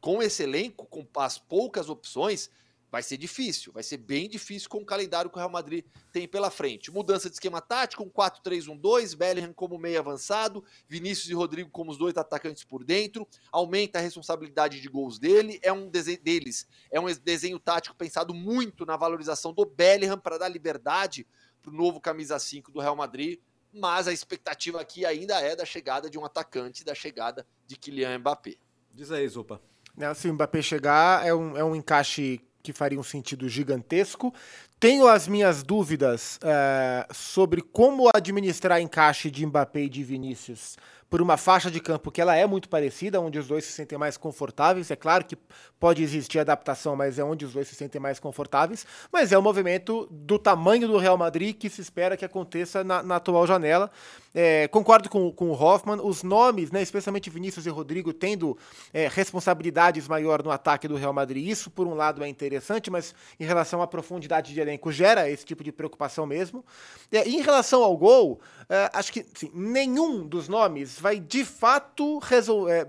Com esse elenco, com as poucas opções, vai ser difícil, vai ser bem difícil com o calendário que o Real Madrid tem pela frente. Mudança de esquema tático, um 4-3-1-2, Bellingham como meio avançado, Vinícius e Rodrigo como os dois atacantes por dentro, aumenta a responsabilidade de gols dele, é um desenho deles, é um desenho tático pensado muito na valorização do Bellingham para dar liberdade para o novo camisa 5 do Real Madrid, mas a expectativa aqui ainda é da chegada de um atacante, da chegada de Kylian Mbappé. Diz aí, Zupa. Né, Se o Mbappé chegar, é um, é um encaixe que faria um sentido gigantesco. Tenho as minhas dúvidas eh, sobre como administrar encaixe de Mbappé e de Vinícius por uma faixa de campo que ela é muito parecida, onde os dois se sentem mais confortáveis. É claro que pode existir adaptação, mas é onde os dois se sentem mais confortáveis. Mas é um movimento do tamanho do Real Madrid que se espera que aconteça na, na atual janela. É, concordo com, com o Hoffman, os nomes, né, especialmente Vinícius e Rodrigo, tendo é, responsabilidades maior no ataque do Real Madrid. Isso, por um lado, é interessante, mas em relação à profundidade de elenco, gera esse tipo de preocupação mesmo. É, em relação ao gol, é, acho que sim, nenhum dos nomes vai de fato resolver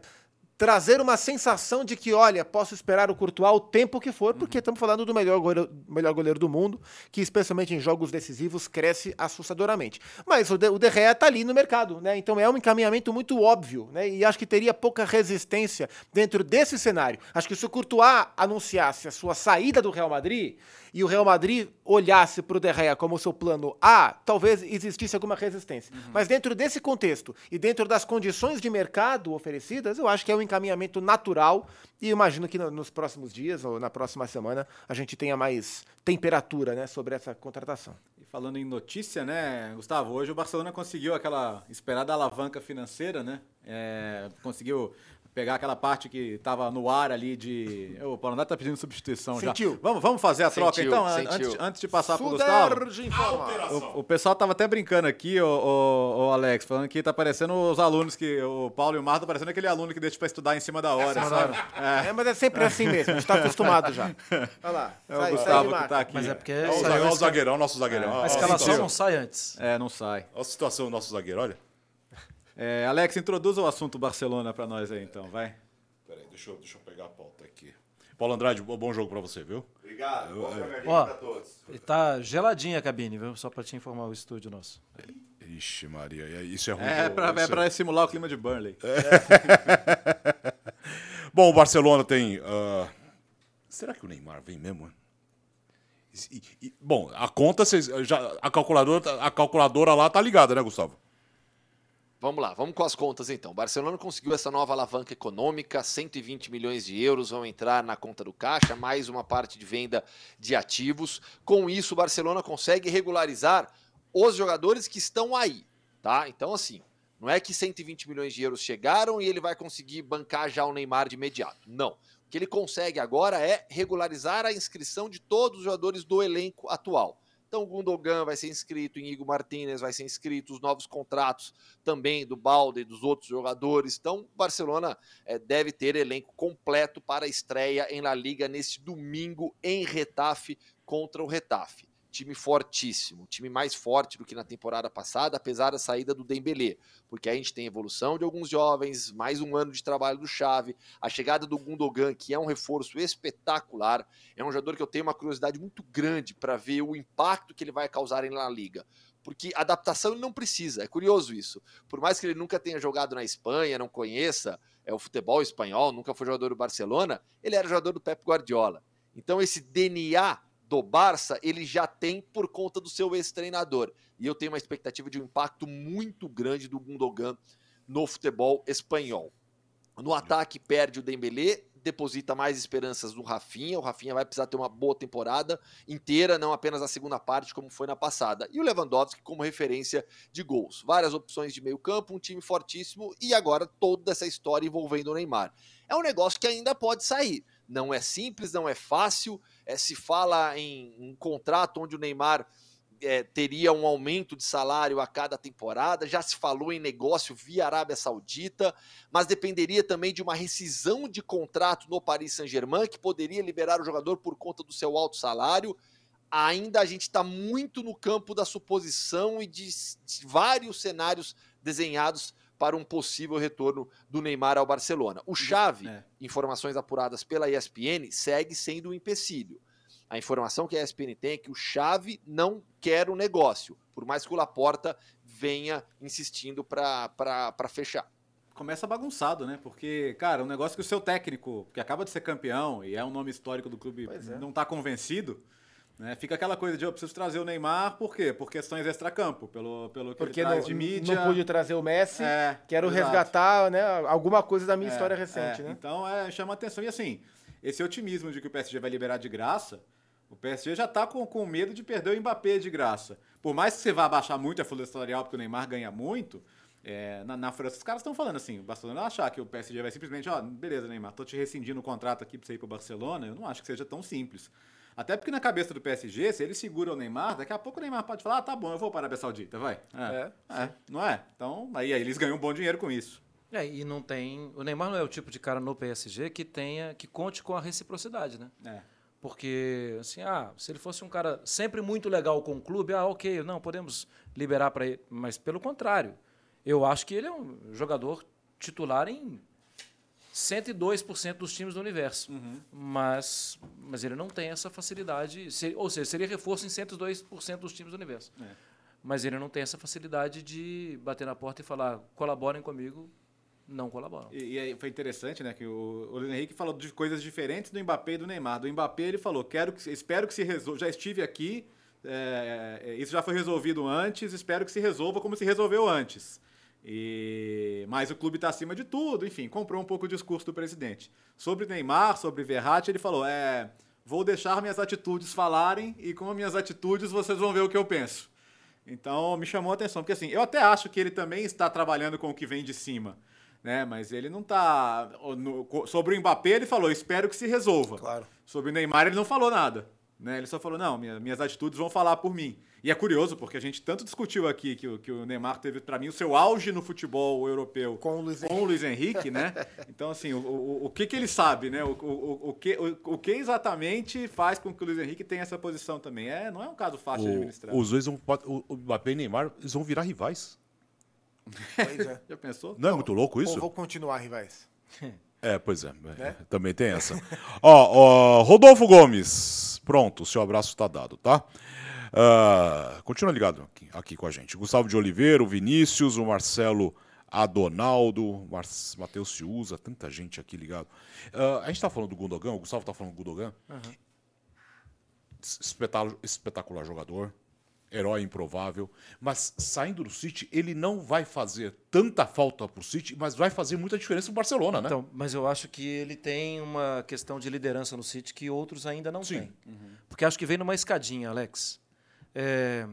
trazer uma sensação de que, olha, posso esperar o Courtois o tempo que for, porque estamos falando do melhor goleiro, melhor goleiro do mundo, que especialmente em jogos decisivos cresce assustadoramente. Mas o De, o de Gea tá ali no mercado, né? Então é um encaminhamento muito óbvio, né? E acho que teria pouca resistência dentro desse cenário. Acho que se o Courtois anunciasse a sua saída do Real Madrid e o Real Madrid olhasse para o De Gea como seu plano A, talvez existisse alguma resistência. Mas dentro desse contexto e dentro das condições de mercado oferecidas, eu acho que é um encaminhamento natural e imagino que no- nos próximos dias ou na próxima semana a gente tenha mais temperatura né, sobre essa contratação. E falando em notícia, né, Gustavo, hoje o Barcelona conseguiu aquela esperada alavanca financeira, né? É, conseguiu pegar aquela parte que estava no ar ali de. O Paulo André tá pedindo substituição Sentiu. já. Vamos, vamos fazer a troca Sentiu, então, an- sentiu. antes, antes de passar pro Gustavo. Suderge informa. O, o pessoal tava até brincando aqui, o, o, Alex, falando que tá parecendo os alunos que. O Paulo e o Marco tá parecendo aquele aluno que deixa pra estudar em cima da hora, sabe? É, mas é sempre assim mesmo, a gente está acostumado já. Olha lá. É o sai- sai de Gustavo que marca. tá aqui. Mas é porque É o, saiu zagueirão, o nosso zagueirão. A escalação situação. não sai antes. É, não sai. Olha a situação do nosso zagueiro, olha. É, Alex, introduza o assunto Barcelona pra nós aí então, vai. Peraí, deixa eu, deixa eu pegar a pauta aqui. Paulo Andrade, bo- bom jogo pra você, viu? Obrigado. Boa Premier League Ó. pra todos. E tá geladinha a cabine, viu? Só pra te informar o estúdio nosso. Ixi, Maria, isso é ruim. É pra, é pra simular o clima de Burnley. Bom, o Barcelona tem. ah, Será que o Neymar vem mesmo? E- e- bom, a conta, vocês, já, a, calculadora, tá- a calculadora lá tá ligada, né, Gustavo? Vamos lá, vamos com as contas então. O Barcelona conseguiu essa nova alavanca econômica, 120 milhões de euros vão entrar na conta do caixa, mais uma parte de venda de ativos. Com isso, o Barcelona consegue regularizar os jogadores que estão aí, tá? Então, assim, não é que 120 milhões de euros chegaram e ele vai conseguir bancar já o Neymar de imediato. Não. O que ele consegue agora é regularizar a inscrição de todos os jogadores do elenco atual. Então, o Gundogan vai ser inscrito, Inigo Martinez vai ser inscrito, os novos contratos também do Balde e dos outros jogadores. Então, o Barcelona eh, deve ter elenco completo para a estreia em La Liga neste domingo em Retafe contra o Retafe. Time fortíssimo, time mais forte do que na temporada passada, apesar da saída do Dembélé, porque a gente tem evolução de alguns jovens, mais um ano de trabalho do Xavi, a chegada do Gundogan, que é um reforço espetacular, é um jogador que eu tenho uma curiosidade muito grande para ver o impacto que ele vai causar em La Liga. Porque adaptação ele não precisa, é curioso isso. Por mais que ele nunca tenha jogado na Espanha, não conheça é o futebol espanhol, nunca foi jogador do Barcelona, ele era jogador do Pep Guardiola. Então esse DNA do Barça ele já tem por conta do seu ex-treinador. E eu tenho uma expectativa de um impacto muito grande do Gundogan no futebol espanhol. No ataque perde o Dembélé, deposita mais esperanças no Rafinha. O Rafinha vai precisar ter uma boa temporada inteira, não apenas a segunda parte como foi na passada. E o Lewandowski como referência de gols. Várias opções de meio campo, um time fortíssimo e agora toda essa história envolvendo o Neymar. É um negócio que ainda pode sair. Não é simples, não é fácil. É, se fala em um contrato onde o Neymar é, teria um aumento de salário a cada temporada. Já se falou em negócio via Arábia Saudita, mas dependeria também de uma rescisão de contrato no Paris Saint-Germain, que poderia liberar o jogador por conta do seu alto salário. Ainda a gente está muito no campo da suposição e de, de vários cenários desenhados para um possível retorno do Neymar ao Barcelona. O Xavi, É. informações apuradas pela ESPN, segue sendo um empecilho. A informação que a ESPN tem é que o Xavi não quer o negócio, por mais que o Laporta venha insistindo para fechar. Começa bagunçado, né? Porque, cara, um negócio que o seu técnico, que acaba de ser campeão e é um nome histórico do clube, é. não tá convencido, né? Fica aquela coisa de eu preciso trazer o Neymar, por quê? Por questões extracampo, pelo, pelo que Porque ele não, traz de mídia. não pude trazer o Messi, É, quero exato. resgatar né, alguma coisa da minha É, história recente. é. né? Então é, chama atenção. E assim, esse otimismo de que o PSG vai liberar de graça, o PSG já tá com, com medo de perder o Mbappé de graça. Por mais que você vá baixar muito a folha salarial, porque o Neymar ganha muito, é, na, na França os caras estão falando assim, o Barcelona achar que o PSG vai simplesmente, ó, beleza, Neymar, tô te rescindindo o contrato aqui pra você ir pro Barcelona, eu não acho que seja tão simples. Até porque na cabeça do PSG, se ele segura o Neymar, daqui a pouco o Neymar pode falar, ah, tá bom, eu vou para a Arábia Saudita, vai. É, é, não é? Então, aí, aí eles ganham um bom dinheiro com isso. É, e não tem. O Neymar não é o tipo de cara no PSG que tenha, que conte com a reciprocidade, né? É. Porque, assim, ah, se ele fosse um cara sempre muito legal com o clube, ah, ok, não, podemos liberar para ele. Mas, pelo contrário, eu acho que ele é um jogador titular em 102% dos times do universo. Mas, mas ele não tem essa facilidade. ou seja, seria reforço em 102% dos times do universo. É. Mas ele não tem essa facilidade de bater na porta e falar: colaborem comigo. Não colaboram. E, e aí foi interessante, né, que o, o Henrique falou de coisas diferentes do Mbappé e do Neymar. Do Mbappé ele falou, quero que, espero que se resolva, já estive aqui, é, é, isso já foi resolvido antes, espero que se resolva como se resolveu antes. E, mas o clube está acima de tudo, enfim, comprou um pouco o discurso do presidente. Sobre Neymar, sobre Verratti, ele falou, é, vou deixar minhas atitudes falarem e com as minhas atitudes vocês vão ver o que eu penso. Então me chamou a atenção, porque assim, eu até acho que ele também está trabalhando com o que vem de cima, né? Mas ele não tá co- sobre o Mbappé ele falou, espero que se resolva. Claro. Sobre o Neymar ele não falou nada, né? Ele só falou, não, minha- minhas atitudes vão falar por mim. E é curioso porque a gente tanto discutiu aqui que, o- que o Neymar teve para mim o seu auge no futebol europeu Com o Luiz com o Luiz Henrique, né? Então, assim, o, o, o que, que ele sabe, né? O, o, o, que, o, o que exatamente faz com que o Luiz Henrique tenha essa posição também? É, não é um caso fácil de administrar. O, os dois vão. O, o Mbappé e Neymar eles vão virar rivais. Pois é. Já pensou? Não é muito louco Ou isso? vou continuar, rivais. É, pois é. é, Né? Também tem essa. ó, ó, Rodolfo Gomes. Pronto, o seu abraço tá dado, tá? Ah, continua ligado aqui, aqui com a gente. Gustavo de Oliveira, o Vinícius, o Marcelo Adonaldo, o Mar Matheus Ciuza, tanta gente aqui ligado. Ah, a gente tá falando do Gundogan, o Gustavo tá falando do Gundogan. Espetá- espetacular jogador, herói improvável, mas saindo do City, ele não vai fazer tanta falta pro City, mas vai fazer muita diferença no Barcelona, né? Então, mas eu acho que ele tem uma questão de liderança no City que outros ainda não Sim. têm. Porque acho que vem numa escadinha, Alex. É,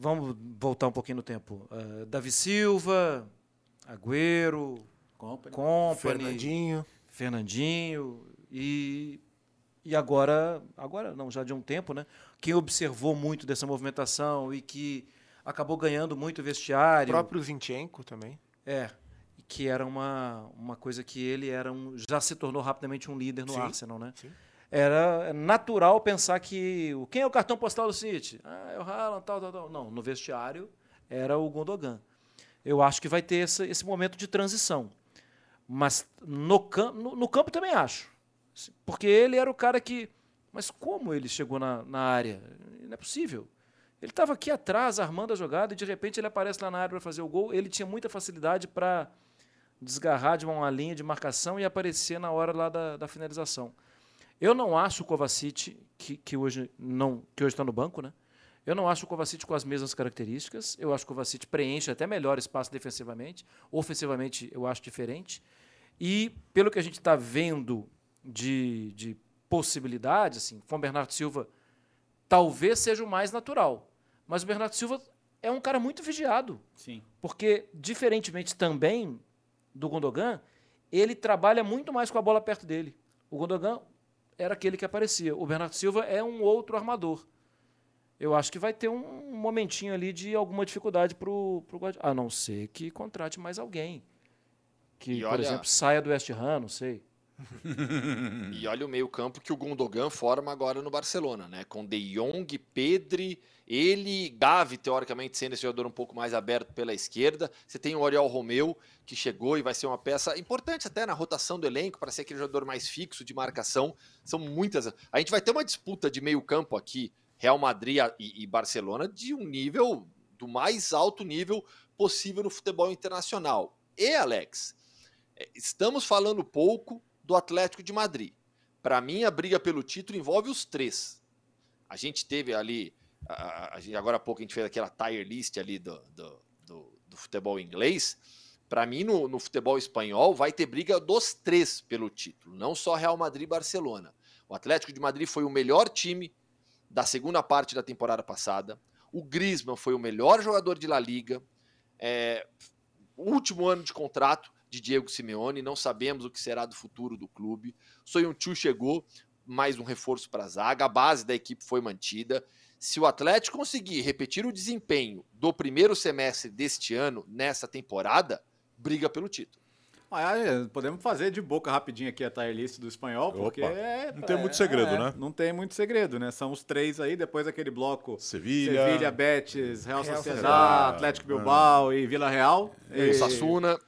Vamos voltar um pouquinho no tempo. Ah, Davi Silva, Agüero, Company. Company, Fernandinho. Fernandinho e, e agora, agora não, já de um tempo, né? Quem observou muito dessa movimentação e que acabou ganhando muito O vestiário. próprio Zinchenko também. É, que era uma, uma coisa que ele era um, já se tornou rapidamente um líder no Sim, Arsenal, né? sim. Era natural pensar que o quem é o cartão postal do City? Ah, é o Haaland, tal, tal, tal. Não, no vestiário era o Gundogan. Eu acho que vai ter esse, esse momento de transição. Mas no, no, no campo também acho. Porque ele era o cara que. Mas como ele chegou na, na área? Não é possível. Ele estava aqui atrás, armando a jogada, e de repente ele aparece lá na área para fazer o gol. Ele tinha muita facilidade para desgarrar de uma linha de marcação e aparecer na hora lá da, da finalização. Eu não acho o Kovacic, que, que hoje não que hoje está no banco, né? Eu não acho o Kovacic com as mesmas características. Eu acho que o Kovacic preenche até melhor espaço defensivamente. Ofensivamente, eu acho diferente. E pelo que a gente está vendo de, de possibilidades, assim, com o Bernardo Silva talvez seja o mais natural. Mas o Bernardo Silva é um cara muito vigiado. Sim. Porque, diferentemente também do Gundogan, ele trabalha muito mais com a bola perto dele. O Gundogan era aquele que aparecia. O Bernardo Silva é um outro armador. Eu acho que vai ter um momentinho ali de alguma dificuldade pro, pro Guardiola. A não ser que contrate mais alguém. Que, E por olha- exemplo, saia do West Ham, não sei. E olha o meio-campo que o Gundogan forma agora no Barcelona, né? Com De Jong, Pedri, ele, Gavi, teoricamente, sendo esse jogador um pouco mais aberto pela esquerda. Você tem o Oriol Romeu, que chegou e vai ser uma peça importante até na rotação do elenco, para ser aquele jogador mais fixo de marcação. São muitas. A gente vai ter uma disputa de meio-campo aqui, Real Madrid e, e Barcelona, de um nível, do mais alto nível possível no futebol internacional. E, Alex, é, estamos falando pouco do Atlético de Madrid. Para mim, a briga pelo título envolve os três. A gente teve ali, a- a- agora há pouco a gente fez aquela tier list ali do, do, do- do futebol inglês. Para mim, no, no futebol espanhol, vai ter briga dos três pelo título, não só Real Madrid e Barcelona. O Atlético de Madrid foi o melhor time da segunda parte da temporada passada. O Griezmann foi o melhor jogador de La Liga. É, último ano de contrato de Diego Simeone, não sabemos o que será do futuro do clube. Soyuncu chegou, mais um reforço para a zaga, a base da equipe foi mantida. Se o Atlético conseguir repetir o desempenho do primeiro semestre deste ano, nessa temporada, briga pelo título. Ah, é, podemos fazer de boca rapidinho aqui a tier list do espanhol, porque Opa. é- Não tem é- muito segredo, é, né? Não tem muito segredo, né? São os três aí, depois aquele bloco Sevilha. Sevilha, Betis, Real Real Sociedad, Sociedad. Atlético Bilbao e Vila Real. E- Sassuna,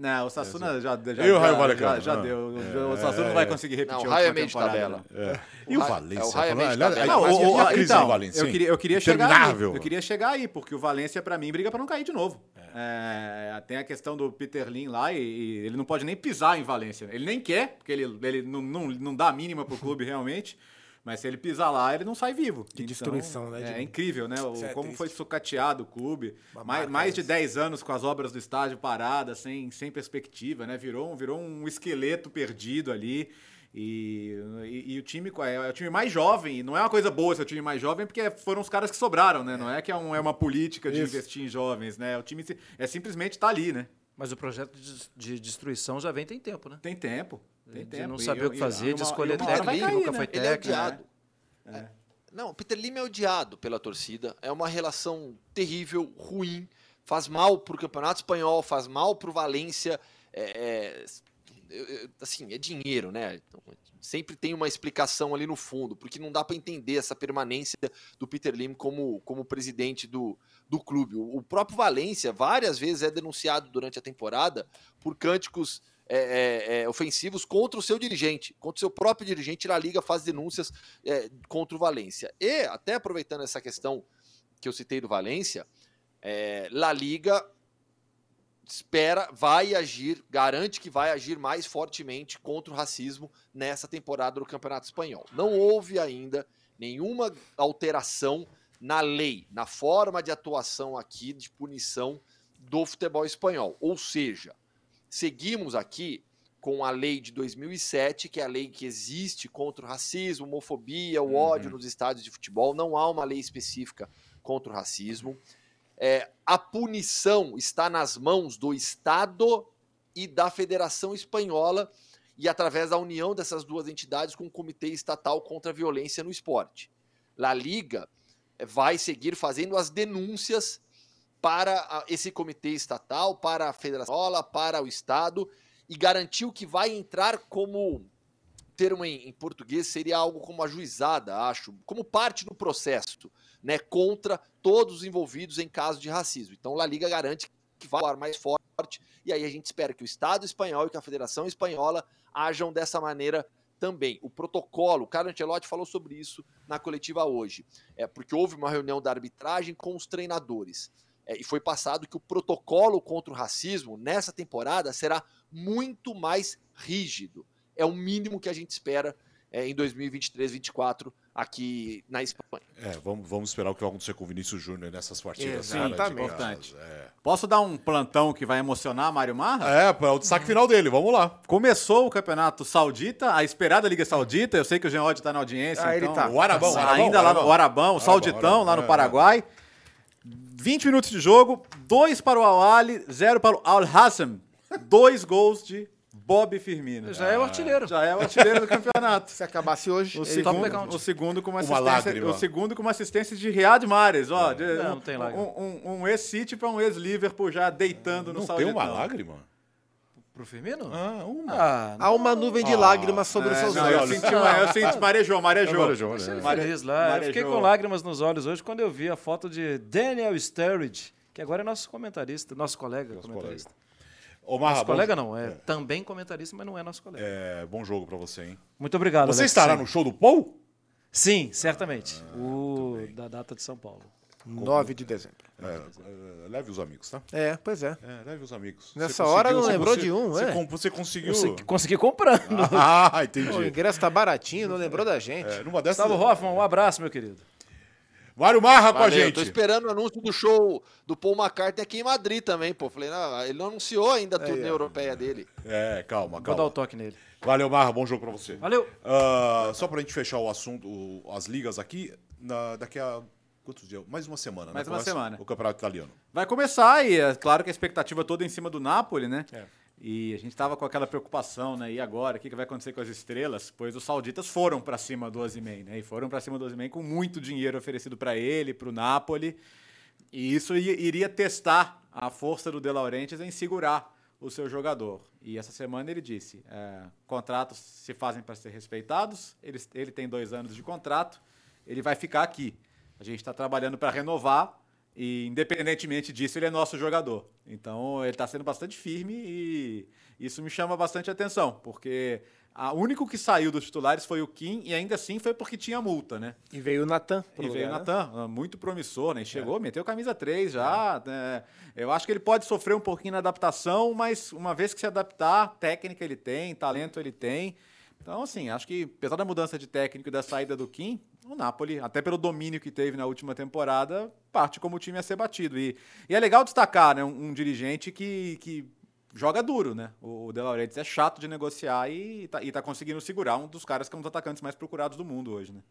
Não, o Sassuna já, já, E o Raio já, já, já Ah. deu. O, o Sassuna não vai conseguir repetir Não, a o Raio é última meio de temporada, tabela. né? E o Valência? é o Raio é meio de Falando- tabela. aliás, Não, mas o- a crise então, do Valência, eu queria, eu queria chegar aí. Eu queria chegar aí, porque o Valência, pra mim, briga pra não cair de novo. É, tem a questão do Peter Lin lá e, e ele não pode nem pisar em Valência. Ele nem quer, porque ele, ele não, não, não dá a mínima pro clube realmente. Mas se ele pisar lá, ele não sai vivo. Que destruição, né, É, Diego? incrível, né? O- é como triste. foi sucateado o clube. Uma Mais, mais de essa. 10 anos com as obras do estádio paradas, sem, sem perspectiva, né? Virou, um- virou um esqueleto perdido ali. E, e, e o time é, é o time mais jovem, e não é uma coisa boa ser o time mais jovem, porque foram os caras que sobraram, né? Não é que é, um- é uma política de Isso. investir em jovens, né? O time é simplesmente tá ali, né? Mas o projeto de, de destruição já vem tem tempo, né? Tem tempo. Tem De tempo. não E- saber o que fazer, e de uma- escolher técnico, cair, nunca né? foi Ele é técnico. odiado. É. Não, o Peter Lim é odiado pela torcida. É uma relação terrível, ruim. Faz mal pro Campeonato Espanhol, faz mal pro Valência. É, é, assim, é dinheiro, né? Então, sempre tem uma explicação ali no fundo, porque não dá para entender essa permanência do Peter Lim como, como presidente do, do clube. O, o próprio Valência várias vezes é denunciado durante a temporada por cânticos é, é, é, ofensivos contra o seu dirigente, contra o seu próprio dirigente. A Liga faz denúncias é, contra o Valência. E, até aproveitando essa questão que eu citei do Valência, é, La Liga espera, vai agir, garante que vai agir mais fortemente contra o racismo nessa temporada do Campeonato Espanhol. Não houve ainda nenhuma alteração na lei, na forma de atuação aqui de punição do futebol espanhol. Ou seja, seguimos aqui com a lei de 2007, que é a lei que existe contra o racismo, homofobia, o ódio nos estádios de futebol. Não há uma lei específica contra o racismo. É, a punição está nas mãos do Estado e da Federação Espanhola e através da união dessas duas entidades com o Comitê Estatal contra a Violência no Esporte. La Liga vai seguir fazendo as denúncias para esse comitê estatal, para a Federação, para o Estado e garantiu que vai entrar como termo em, em português seria algo como ajuizada, acho, como parte do processo, né, contra todos os envolvidos em caso de racismo. Então, La Liga garante que vai atuar mais forte e aí a gente espera que o Estado espanhol e que a Federação espanhola ajam dessa maneira também. O protocolo, o Carlo Ancelotti falou sobre isso na coletiva hoje, é porque houve uma reunião da arbitragem com os treinadores. É, e foi passado que o protocolo contra o racismo nessa temporada será muito mais rígido. É o mínimo que a gente espera é, em 2023-2024 aqui na Espanha. É, vamos, vamos esperar o que vai acontecer com o Vinícius Júnior nessas partidas. Exatamente. de casa. Importante. É, Posso dar um plantão que vai emocionar Mário Marra? é para o destaque final dele, vamos lá. Começou o campeonato saudita, a esperada Liga Saudita. Eu sei que o Jean Oddi tá na audiência. Ah, ele então, tá. O Arabão, o Arabão, ainda lá Arabão. no Arabão, o Sauditão, Arabão, lá no é, Paraguai. 20 minutos de jogo, 2 para o Al-Ali, 0 para o Al-Hassam. Dois gols de Bob Firmino. Já é o artilheiro. Já é o artilheiro do campeonato. Se acabasse hoje, O ele- segundo, o segundo com uma Uma assistência, lágrima. o segundo com uma assistência de Riyad Mahrez, ó, de- Não, um, não tem lágrima. um, um, um ex-City para um ex-Liverpool já deitando no Não tem uma lágrima? Pro Firmino? Ah, uma. Ah, há uma nuvem de lágrimas sobre os É, seus não, eu olhos. senti, uma, eu senti, marejou, marejou. Marejou, né? Achei Mare- feliz lá. Eu fiquei marejou. com lágrimas nos olhos hoje quando eu vi a foto de Daniel Sturridge, que agora é nosso comentarista, nosso colega Nosso comentarista. Ô, Marra, Nosso bom- colega não, é, também comentarista, mas não é nosso colega. É, bom jogo pra você, hein? Muito obrigado. Você Alex. estará Sim. no show do Paul? Sim, certamente. o da data de São Paulo. 9 de dezembro. É, é, leve os amigos, tá? É, pois é. É, leve os amigos. Nessa Você hora não você- lembrou você- de um, você, é? Você conseguiu... Eu consegui comprando. Ah, O entendi. ingresso tá baratinho, não lembrou da gente. É, numa dessas... Gustavo Hoffman, um abraço, meu querido. Mário Marra com a Valeu, gente. Tô esperando o anúncio do show do Paul McCartney aqui em Madrid também, pô. Falei, não, ele não anunciou ainda a turnê europeia dele. É, calma, Vou dar o calma. toque nele. Valeu, Marra, bom jogo pra você. Valeu. Ah, só pra gente fechar o assunto, o- as ligas aqui, na- daqui a quantos dias? Mais uma semana, Mais né? uma Começa semana. O Campeonato Italiano. Vai começar e é claro que a expectativa toda é em cima do Napoli, né? É. E a gente tava com aquela preocupação, né? E agora, o que, que vai acontecer com as estrelas? Pois os sauditas foram para cima do Osimhen, né? E foram para cima do Osimhen com muito dinheiro oferecido para ele, para o Napoli. E isso iria testar a força do De Laurentiis em segurar o seu jogador. E essa semana ele disse: é, contratos se fazem para ser respeitados. Ele, ele tem dois anos de contrato. Ele vai ficar aqui. A gente está trabalhando para renovar E independentemente disso, ele é nosso jogador. Então ele está sendo bastante firme e isso me chama bastante atenção, porque o único que saiu dos titulares foi o Kim e ainda assim foi porque tinha multa, né? E veio o Natan. E veio o né? Natan, ah, muito promissor, né? Chegou, é. meteu camisa 3 já. É. Né? Eu acho que ele pode sofrer um pouquinho na adaptação, mas uma vez que se adaptar, técnica ele tem, talento ele tem. Então, assim, acho que apesar da mudança de técnico e da saída do Kim, o Napoli, até pelo domínio que teve na última temporada, parte como time a ser batido. E, e é legal destacar né, um, um dirigente que, que joga duro, né? O De Laurentiis é chato de negociar e tá, e tá conseguindo segurar um dos caras que é um dos atacantes mais procurados do mundo hoje, né?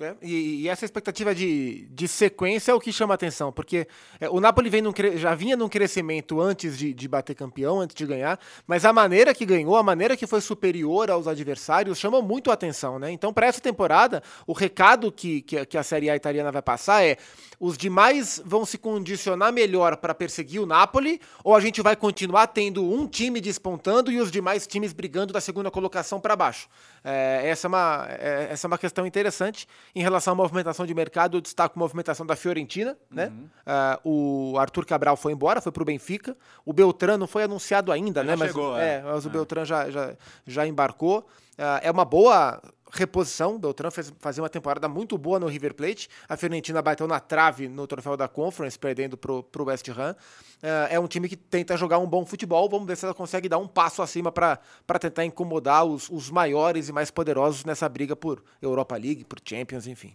É, e, e, essa expectativa de, de sequência é o que chama atenção, porque é, o Napoli vem num, já vinha num crescimento antes de, de bater campeão, antes de ganhar, mas a maneira que ganhou, a maneira que foi superior aos adversários, chama muito a atenção. Né? Então, para essa temporada, o recado que, que, que a Série A italiana vai passar é: os demais vão se condicionar melhor para perseguir o Napoli, ou a gente vai continuar tendo um time despontando e os demais times brigando da segunda colocação para baixo? É, essa, é uma, é, essa é uma questão interessante. Em relação à movimentação de mercado, eu destaco a movimentação da Fiorentina. Né? Uhum. Uh, o Arthur Cabral foi embora, foi para o Benfica. O Beltrán não foi anunciado ainda, Ele né? Mas, chegou, é, é. mas o é. Beltrán já, já, já embarcou. Uh, é uma boa reposição. O Beltrán fez, fazia uma temporada muito boa no River Plate. A Fiorentina bateu na trave no troféu da Conference, perdendo para o West Ham. É, é um time que tenta jogar um bom futebol. Vamos ver se ela consegue dar um passo acima para tentar incomodar os, os maiores e mais poderosos nessa briga por Europa League, por Champions, enfim.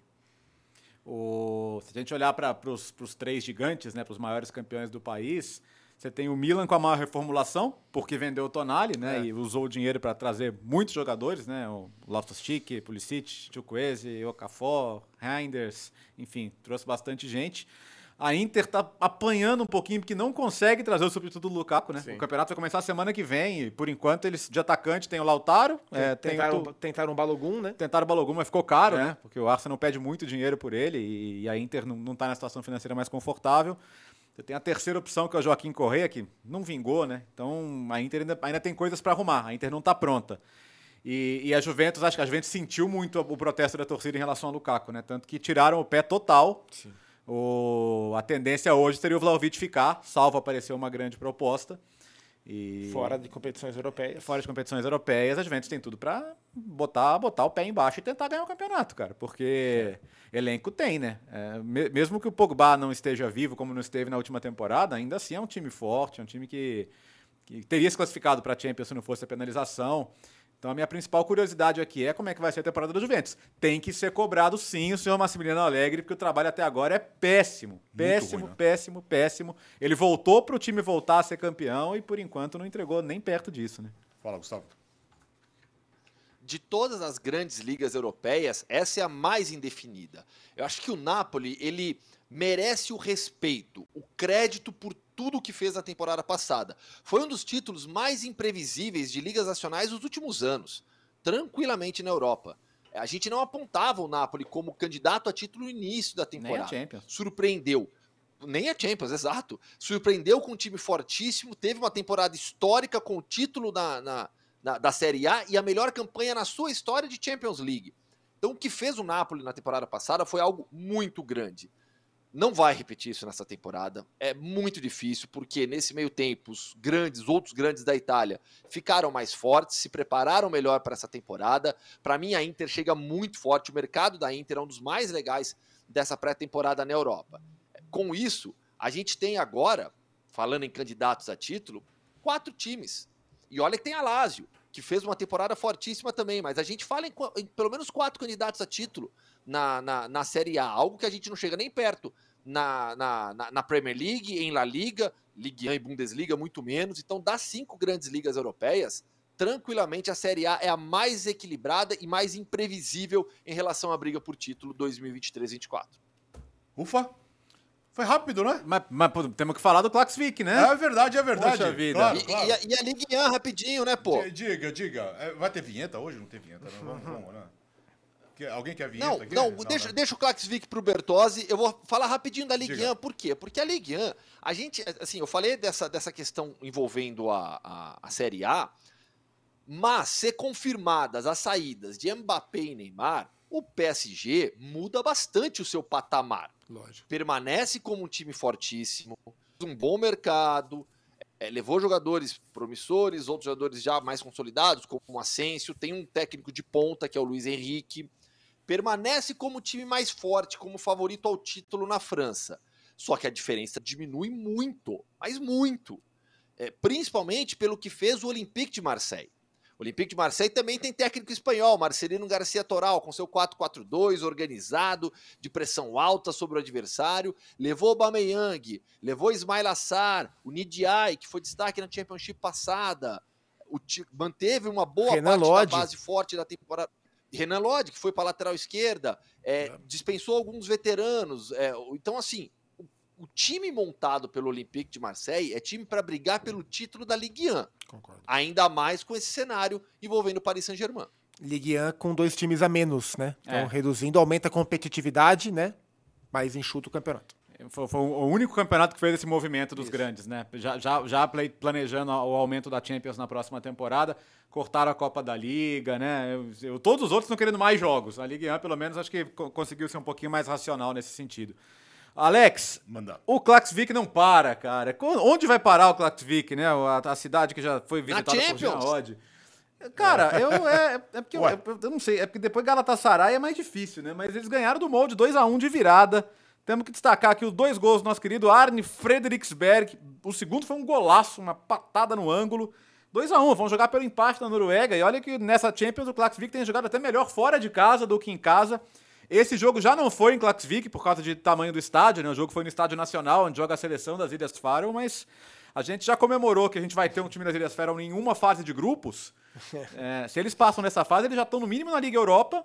O, se a gente olhar para os três gigantes, né, para os maiores campeões do país, você tem o Milan com a maior reformulação, porque vendeu o Tonali, né? É. E usou o dinheiro para trazer muitos jogadores, né? O Loftus-Cheek, Pulisic, Chukwueze, Okafor, Reinders, enfim, trouxe bastante gente. A Inter tá apanhando um pouquinho porque não consegue trazer o substituto do Lukaku, né? Sim. O campeonato vai começar semana que vem e, por enquanto, eles de atacante tem o Lautaro. É, tentaram, o, tentaram o Balogun, né? Tentaram o Balogun, mas ficou caro, é. né? Porque o Arsenal pede muito dinheiro por ele e, e a Inter não, não tá na situação financeira mais confortável. Você tem a terceira opção, que é o Joaquim Correia, que não vingou, né? Então a Inter ainda, ainda tem coisas para arrumar. A Inter não está pronta. E, e, a Juventus, acho que a Juventus sentiu muito o protesto da torcida em relação ao Lukaku, né? Tanto que tiraram o pé total. O, a tendência hoje seria o Vlaovic ficar, salvo aparecer uma grande proposta. E fora de competições europeias. Fora de competições europeias, a Juventus tem tudo para botar, botar o pé embaixo e tentar ganhar o campeonato, cara. Porque é. elenco tem, né? É, mesmo que o Pogba não esteja vivo, como não esteve na última temporada, ainda assim é um time forte, é um time que, que teria se classificado para a Champions se não fosse a penalização. Então a minha principal curiosidade aqui é como é que vai ser a temporada do Juventus. Tem que ser cobrado sim o senhor Massimiliano Alegre, porque o trabalho até agora é péssimo. Péssimo, ruim, né? péssimo, péssimo. Ele voltou para o time voltar a ser campeão e por enquanto não entregou nem perto disso, né? Fala, Gustavo. De todas as grandes ligas europeias, essa é a mais indefinida. Eu acho que o Napoli, ele merece o respeito, o crédito por tudo o que fez na temporada passada. Foi um dos títulos mais imprevisíveis de ligas nacionais dos últimos anos, tranquilamente na Europa. A gente não apontava o Napoli como candidato a título no início da temporada. Nem a Champions. Surpreendeu. Nem a Champions, exato. Surpreendeu com um time fortíssimo, teve uma temporada histórica com o título na, na, na, da Série A e a melhor campanha na sua história de Champions League. Então, o que fez o Napoli na temporada passada foi algo muito grande. Não vai repetir isso nessa temporada. É muito difícil, porque nesse meio tempo, os grandes, outros grandes da Itália ficaram mais fortes, se prepararam melhor para essa temporada. Para mim, a Inter chega muito forte. O mercado da Inter é um dos mais legais dessa pré-temporada na Europa. Com isso, a gente tem agora, falando em candidatos a título, quatro times. E olha que tem a Lazio, que fez uma temporada fortíssima também, mas a gente fala em, em pelo menos quatro candidatos a título na, na, na Série A, algo que a gente não chega nem perto na, na, na Premier League, em La Liga, Ligue 1 e Bundesliga, muito menos. Então, das cinco grandes ligas europeias, tranquilamente a Série A é a mais equilibrada e mais imprevisível em relação à briga por título 2023-24. Ufa! Foi rápido, né? Mas, mas pô, temos que falar do Klaxvik, né? É verdade, é verdade. Poxa vida. Claro, e, claro. E, a, e, a, Ligue 1 rapidinho, né, pô? Diga, diga. É, vai ter vinheta hoje? Não tem vinheta, né? Vamos, vamos, né? Alguém quer vir? Não, não, não, deixa, né? deixa o Klaxvik pro Bertozzi. Eu vou falar rapidinho da Ligue 1. Por quê? Porque a Ligue 1, a gente, assim, eu falei dessa, dessa questão envolvendo a, a, a Série A. Mas, ser confirmadas as saídas de Mbappé e Neymar, o PSG muda bastante o seu patamar. Lógico. Permanece como um time fortíssimo, um bom mercado, é, levou jogadores promissores, outros jogadores já mais consolidados, como o Asensio, tem um técnico de ponta, que é o Luiz Henrique. Permanece como o time mais forte, como favorito ao título na França. Só que a diferença diminui muito, mas muito. É, principalmente pelo que fez o Olympique de Marseille. O Olympique de Marseille também tem técnico espanhol, Marcelino Garcia Toral, com seu 4-4-2 organizado, de pressão alta sobre o adversário. Levou o Bameyang, levou Ismail Assar, o Nidiai, que foi destaque na Championship passada. O, manteve uma boa Renan parte Lodge. da base forte da temporada. Renan Lodge, que foi para lateral esquerda, é, dispensou alguns veteranos. é, então, assim, o, o time montado pelo Olympique de Marseille é time para brigar pelo título da Ligue 1. Concordo. Ainda mais com esse cenário envolvendo o Paris Saint-Germain. Ligue 1 com dois times a menos, né? Então, É. reduzindo, aumenta a competitividade, né? Mas enxuta o campeonato. Foi, foi o único campeonato que fez esse movimento dos grandes, né? Já, já, já play- planejando o aumento da Champions na próxima temporada, cortaram a Copa da Liga, né? Eu- eu- todos os outros estão querendo mais jogos. A Liga 1, pelo menos, acho que co- conseguiu ser um pouquinho mais racional nesse sentido. Alex, Manda. o Klaxvik não para, cara. Onde vai parar o Klaxvik, né? A, a cidade que já foi visitada por Jean Champions. Odd. Cara, eu, é, é porque eu, eu- eu não sei, é porque depois Galatasaray é mais difícil, né? Mas eles ganharam do molde 2x1 de virada. Temos que destacar aqui os dois gols do nosso querido Arne Frederiksberg. O segundo foi um golaço, uma patada no ângulo. 2x1, vão jogar pelo empate na Noruega. E olha que nessa Champions o Klaxvik tem jogado até melhor fora de casa do que em casa. Esse jogo já não foi em Klaxvik por causa de tamanho do estádio, né? O jogo foi no Estádio Nacional, onde joga a seleção das Ilhas Faroe, mas a gente já comemorou que a gente vai ter um time das Ilhas Faroe em uma fase de grupos. É, se eles passam nessa fase, eles já estão no mínimo na Liga Europa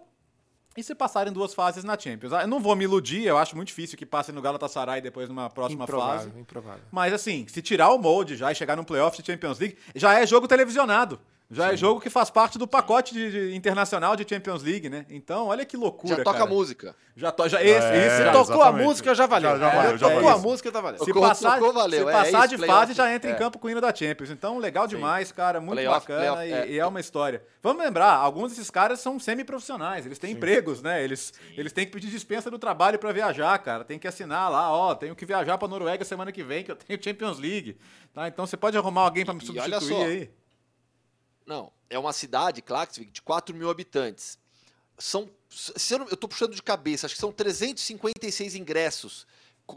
e se passarem duas fases na Champions. Ah, Eu não vou me iludir, eu acho muito difícil que passem no Galatasaray depois numa próxima improvável, fase. improvável. Mas assim, se tirar o molde já e chegar num playoff de Champions League, já é jogo televisionado. Já é jogo que faz parte do pacote de, de internacional de Champions League, né? Então, olha que loucura, Já toca cara. música. Já, to, já esse, É, esse já- tocou a exatamente. música, já valeu. Já- já valeu, É, já tocou valeu. a música, já valeu. Se Tocou, passar, tocou, valeu. se É passar isso, de fase, já entra em É. campo com o hino da Champions. Então, legal demais, cara. Muito Playoff, bacana playoff, e, é. e é uma história. Vamos lembrar, alguns desses caras são semi-profissionais. Eles têm empregos, né? Eles, eles têm que pedir dispensa do trabalho pra viajar, cara. Tem que assinar lá, ó, tenho que viajar pra Noruega semana que vem, que eu tenho Champions League. Tá? Então, você pode arrumar alguém pra me E olha substituir só. aí. Não, é uma cidade, Klaxvik, de 4 mil habitantes. São, eu, tô puxando de cabeça, acho que são 356 ingressos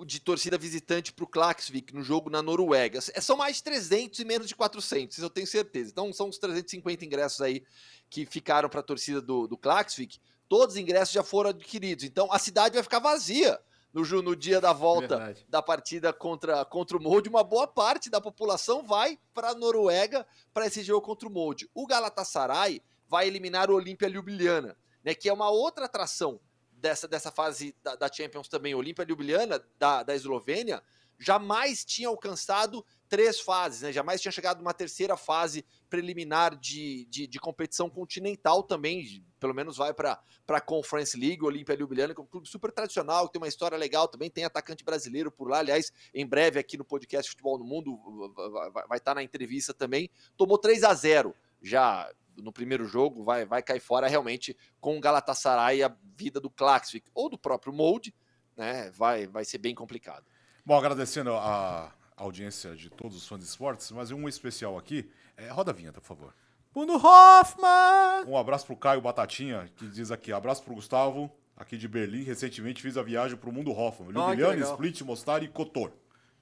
de torcida visitante para o Klaxvik no jogo na Noruega. São mais de 300 e menos de 400, isso eu tenho certeza. Então são uns 350 ingressos aí que ficaram para a torcida do, do. Todos os ingressos já foram adquiridos. Então a cidade vai ficar vazia no, no dia da volta Verdade. da partida contra, contra o Molde, uma boa parte da população vai para a Noruega para esse jogo contra o Molde. O Galatasaray vai eliminar o Olímpia Ljubljana, né, que é uma outra atração dessa, dessa fase da, da Champions também. O Olímpia Ljubljana, da, da Eslovênia, jamais tinha alcançado três fases, né? jamais tinha chegado numa terceira fase preliminar de, de, de competição continental também, pelo menos vai para a Conference League, Olímpia Ljubljana, que é um clube super tradicional, que tem uma história legal também, tem atacante brasileiro por lá, aliás, em breve aqui no podcast Futebol no Mundo, vai- estar na entrevista também, tomou 3 a 0 já no primeiro jogo, vai, vai cair fora realmente com o Galatasaray a vida do Klaxvik ou do próprio Molde, né, vai, vai ser bem complicado. Bom, agradecendo a audiência de todos os fãs de esportes, mas um especial aqui. É, roda a vinheta, por favor. Bruno Hoffman! Um abraço pro Caio Batatinha, que diz aqui, abraço pro Gustavo, aqui de Berlim. Recentemente fiz a viagem pro mundo Hoffman. Ljubljana, legal. Split, Mostar e Kotor.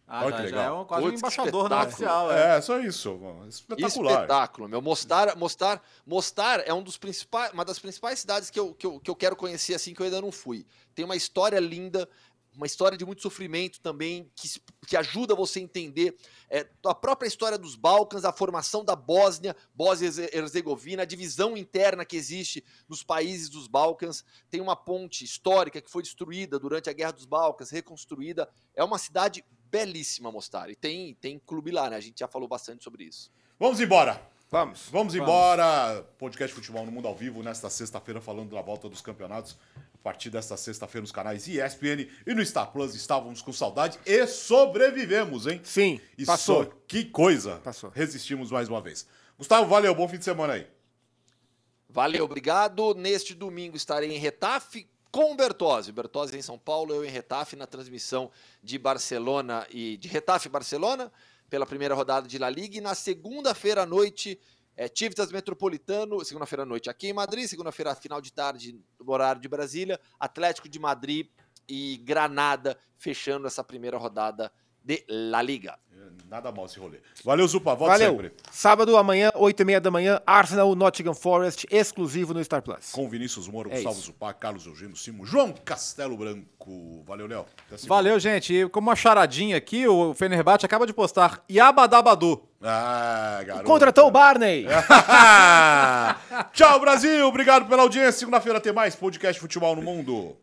Ah, Olha já, que já legal. é um, quase um Putz, que embaixador espetáculo. oficial. É. É, só isso. mano. Espetacular. Espetáculo, meu. Mostar, Mostar, Mostar é um dos principais, uma das principais cidades que eu, que, eu, que eu quero conhecer assim que eu ainda não fui. Tem uma história linda, uma história de muito sofrimento também, que, que ajuda você a entender é, a própria história dos Balcãs, a formação da Bósnia, Bósnia e Herzegovina, a divisão interna que existe nos países dos Balcãs. Tem uma ponte histórica que foi destruída durante a Guerra dos Balcãs, reconstruída. É uma cidade belíssima, Mostar. E tem, tem clube lá, né? A gente já falou bastante sobre isso. Vamos embora. Vamos. Vamos embora. Podcast Futebol no Mundo ao Vivo, nesta sexta-feira, falando da volta dos campeonatos. A partir desta sexta-feira, nos canais ESPN e no Star Plus. Estávamos com saudade e sobrevivemos, hein? Sim, Isso, passou. Que coisa. Passou. Resistimos mais uma vez. Gustavo, valeu, bom fim de semana aí. Valeu, obrigado. Neste domingo estarei em Retafe com o Bertozzi. Bertozzi em São Paulo, eu em Retafe, na transmissão de Barcelona e de Retafe Barcelona, pela primeira rodada de La Liga. E na segunda-feira à noite, é, Tivitas Metropolitano, segunda-feira à noite aqui em Madrid, segunda-feira, final de tarde, no horário de Brasília, Atlético de Madrid e Granada, fechando essa primeira rodada de La Liga. Nada mal esse rolê. Valeu, Zupa. Volta Valeu. sempre. Sábado, amanhã, 8h30 da manhã, Arsenal Nottingham Forest, exclusivo no Star Plus. Com Vinícius Moro, É Gustavo isso. Zupá, Carlos Eugênio Simo, João Castelo Branco. Valeu, Léo. Valeu, gente. E como uma charadinha aqui, o Fenerbahçe acaba de postar Yabadabadu. Ah, garoto. Contratou o Barney. Tchau, Brasil. Obrigado pela audiência. Segunda-feira tem mais podcast Futebol no Mundo.